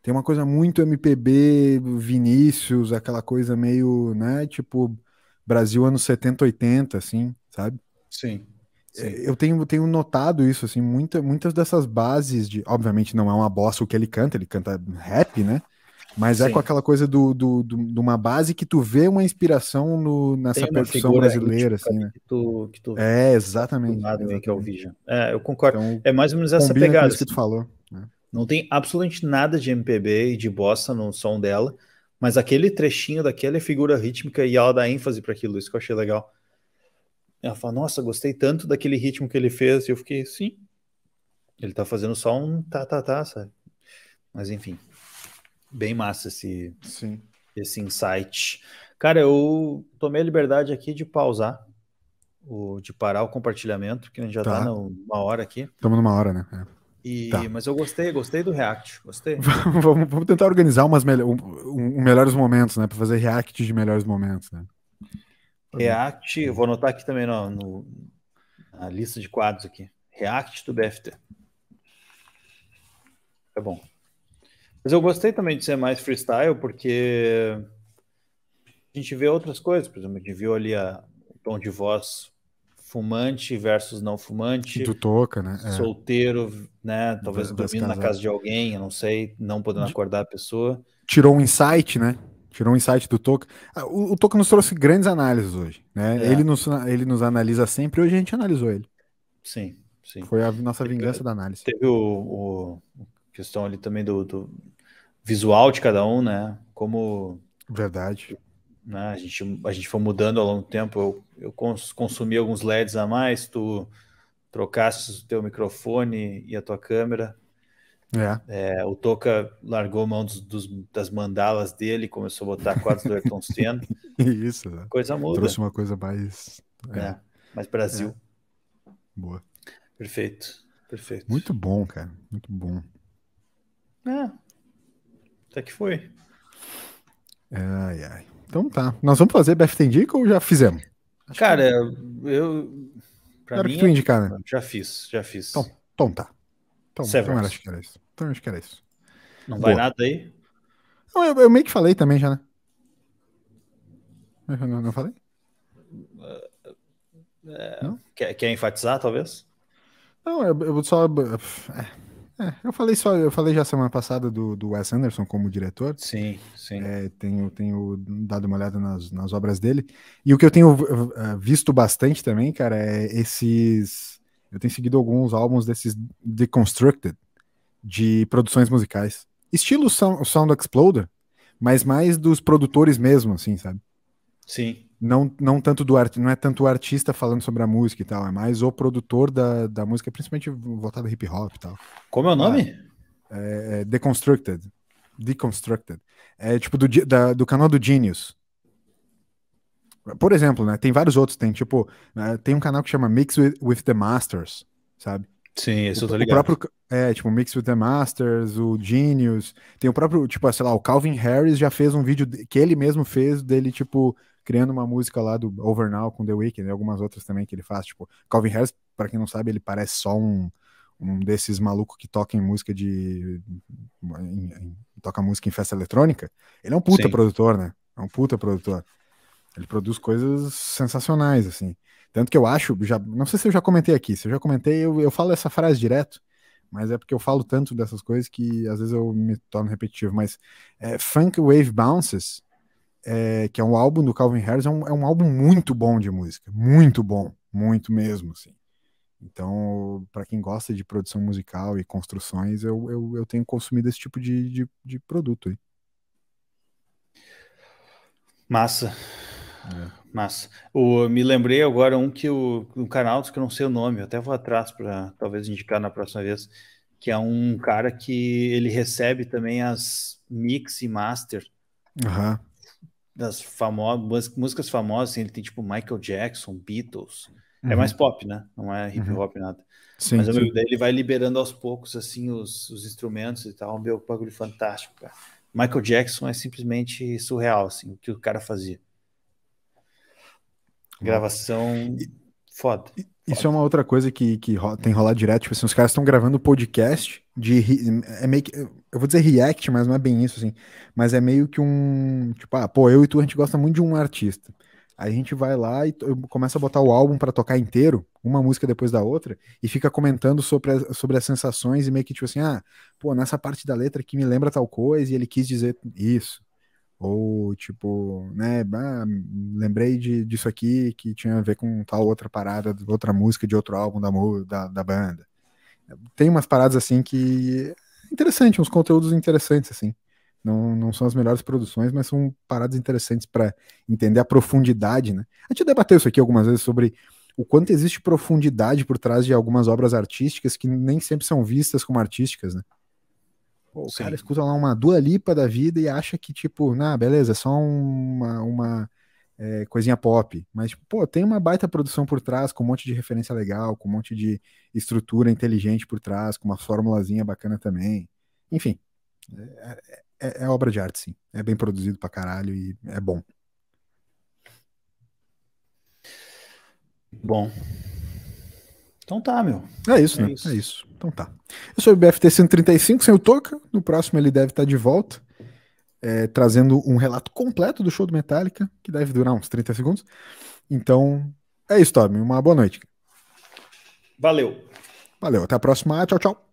Tem uma coisa muito MPB, Vinícius, aquela coisa meio, né? Tipo, Brasil anos 70, 80, assim, sabe? Sim. Eu tenho, tenho notado isso, assim, muita, muitas dessas bases de. Obviamente não é uma bossa o que ele canta, ele canta rap, né? Mas é Sim. é com aquela coisa do, do, do, de uma base que tu vê uma inspiração no, nessa percussão brasileira, assim, né? Que tu, que tu é, exatamente. Nada exatamente. que é o Vision. É, eu concordo. Então, é mais ou menos essa pegada. que tu falou. Né? Não tem absolutamente nada de MPB e de bossa no som dela, mas aquele trechinho daquela é figura rítmica e ela dá ênfase para aquilo, isso que eu achei legal. Ela fala, nossa, gostei tanto daquele ritmo que ele fez. E eu fiquei, sim. Ele tá fazendo só um tá, tá, tá, sabe? Mas enfim, bem massa esse, sim. esse insight. Cara, eu tomei a liberdade aqui de pausar, o, de parar o compartilhamento, que a gente já tá, tá numa hora aqui. Estamos numa hora, né? É. E, tá. Mas eu gostei, gostei do React, gostei. vamos, vamos tentar organizar umas um, um, melhores momentos, né? Para fazer React de melhores momentos, né? React, eu vou anotar aqui também no, no, na lista de quadros aqui. React do BFT. É bom. Mas eu gostei também de ser mais freestyle, porque a gente vê outras coisas. Por exemplo, a gente viu ali a, o tom de voz fumante versus não fumante. Do toca, né? É. Solteiro, né? Talvez dormindo na casa de alguém, eu não sei, não podendo acordar a pessoa. Tirou um insight, né? Tirou um insight do Toca. Ah, o, o Toca nos trouxe grandes análises hoje. Né? É. Ele, nos, ele nos analisa sempre, hoje a gente analisou ele. Sim, sim. Foi a nossa vingança da análise. Teve o, o questão ali também do, do, visual de cada um, né? Como. Verdade. Né? A, gente, a gente foi mudando ao longo do tempo. Eu, eu consumi alguns LEDs a mais, tu trocaste o teu microfone e a tua câmera. É. É, o Toca largou mão dos, dos, das mandalas dele, começou a botar quadros do Ayrton Senna. Isso, né? Coisa muda. Trouxe uma coisa mais. É, é mais Brasil. É. Boa. Perfeito, perfeito. Muito bom, cara. Muito bom. É. Até que foi. Ai, ai. Então tá. Nós vamos fazer BFT Indica ou já fizemos? Acho cara, que... eu. Pra Era mim, que tu indicar, né? Já fiz, já fiz. Então, então tá. Então, então acho que era isso. Então acho que era isso. Não Boa. vai nada aí? Não, eu, eu, meio que falei também já, né? Eu não, não falei? É, não? Quer, quer enfatizar, talvez? Não, eu, eu só. É, é, eu falei só, eu falei já semana passada do, do Wes Anderson como diretor. Sim, sim. É, tenho, tenho dado uma olhada nas, nas obras dele. E o que eu tenho uh, visto bastante também, cara, é esses eu tenho seguido alguns álbuns desses Deconstructed, de produções musicais. Estilo Sound, Sound Exploder, mas mais dos produtores mesmo, assim, sabe? Sim. Não, não tanto do art, não é tanto o artista falando sobre a música e tal, é mais o produtor da, da música, principalmente voltado hip hop e tal. Como é o nome? É, é Deconstructed. Deconstructed. É tipo do, da, do canal do Genius. Por exemplo, né? Tem vários outros. Tem tipo, né, tem um canal que chama Mix with, with the Masters, sabe? Sim, isso o, eu tô ligado. O próprio, é, tipo, Mix with the Masters, o Genius. Tem o próprio, tipo, sei lá, o Calvin Harris já fez um vídeo que ele mesmo fez dele, tipo, criando uma música lá do Over Now com The Weeknd e algumas outras também que ele faz. Tipo, Calvin Harris, para quem não sabe, ele parece só um, um desses malucos que toca em música de. Em, em, toca música em festa eletrônica. Ele é um puta Sim. produtor, né? É um puta produtor. Ele produz coisas sensacionais, assim. Tanto que eu acho, já, não sei se eu já comentei aqui, se eu já comentei, eu, eu falo essa frase direto, mas é porque eu falo tanto dessas coisas que às vezes eu me torno repetitivo. Mas é, Funk Wave Bounces, é, que é um álbum do Calvin Harris, é um, é um álbum muito bom de música, muito bom, muito mesmo, assim. Então, para quem gosta de produção musical e construções, eu, eu, eu tenho consumido esse tipo de, de, de produto aí. Massa. Massa. O, me lembrei agora um que o um canal que eu não sei o nome, eu até vou atrás para talvez indicar na próxima vez, que é um cara que ele recebe também as mix e master uhum. das famosas músicas famosas, assim, ele tem tipo Michael Jackson, Beatles. É uhum. É mais pop, né? Não é hip uhum. hop uhum. nada. Sim, Mas sim. daí ele vai liberando aos poucos assim os, os instrumentos e tal, meu bagulho fantástico, cara. Michael Jackson é simplesmente surreal assim, o que o cara fazia. Gravação foda. Isso é uma outra coisa que, que tem rolado direto. Tipo assim, os caras estão gravando podcast de. É meio que, eu vou dizer react, mas não é bem isso, assim. Mas é meio que um. Tipo, ah, pô, eu e tu, a gente gosta muito de um artista. Aí a gente vai lá e começa a botar o álbum para tocar inteiro, uma música depois da outra, e fica comentando sobre, a, sobre as sensações e meio que tipo assim, ah, pô, nessa parte da letra que me lembra tal coisa e ele quis dizer isso. Ou, tipo, né, ah, lembrei de, disso aqui que tinha a ver com tal outra parada, outra música de outro álbum da, da, da banda. Tem umas paradas assim que. Interessante, uns conteúdos interessantes, assim. Não, não são as melhores produções, mas são paradas interessantes para entender a profundidade, né? A gente debateu isso aqui algumas vezes sobre o quanto existe profundidade por trás de algumas obras artísticas que nem sempre são vistas como artísticas, né? O Sim. cara escuta lá uma Dua Lipa da vida e acha que, tipo, na beleza, é só uma, uma é, coisinha pop. Mas, tipo, pô, tem uma baita produção por trás, com um monte de referência legal, com um monte de estrutura inteligente por trás, com uma formulazinha bacana também. Enfim, é, é, é obra de arte, sim. É bem produzido pra caralho e é bom. Bom. Então tá, meu. É isso, é né? Isso. É isso. Então tá. Eu sou o BFT 135, sem o Toca. No próximo ele deve estar de volta, é, trazendo um relato completo do show do Metallica, que deve durar uns 30 segundos. Então, é isso, Tommy. Uma boa noite. Valeu. Valeu. Até a próxima. Tchau, tchau.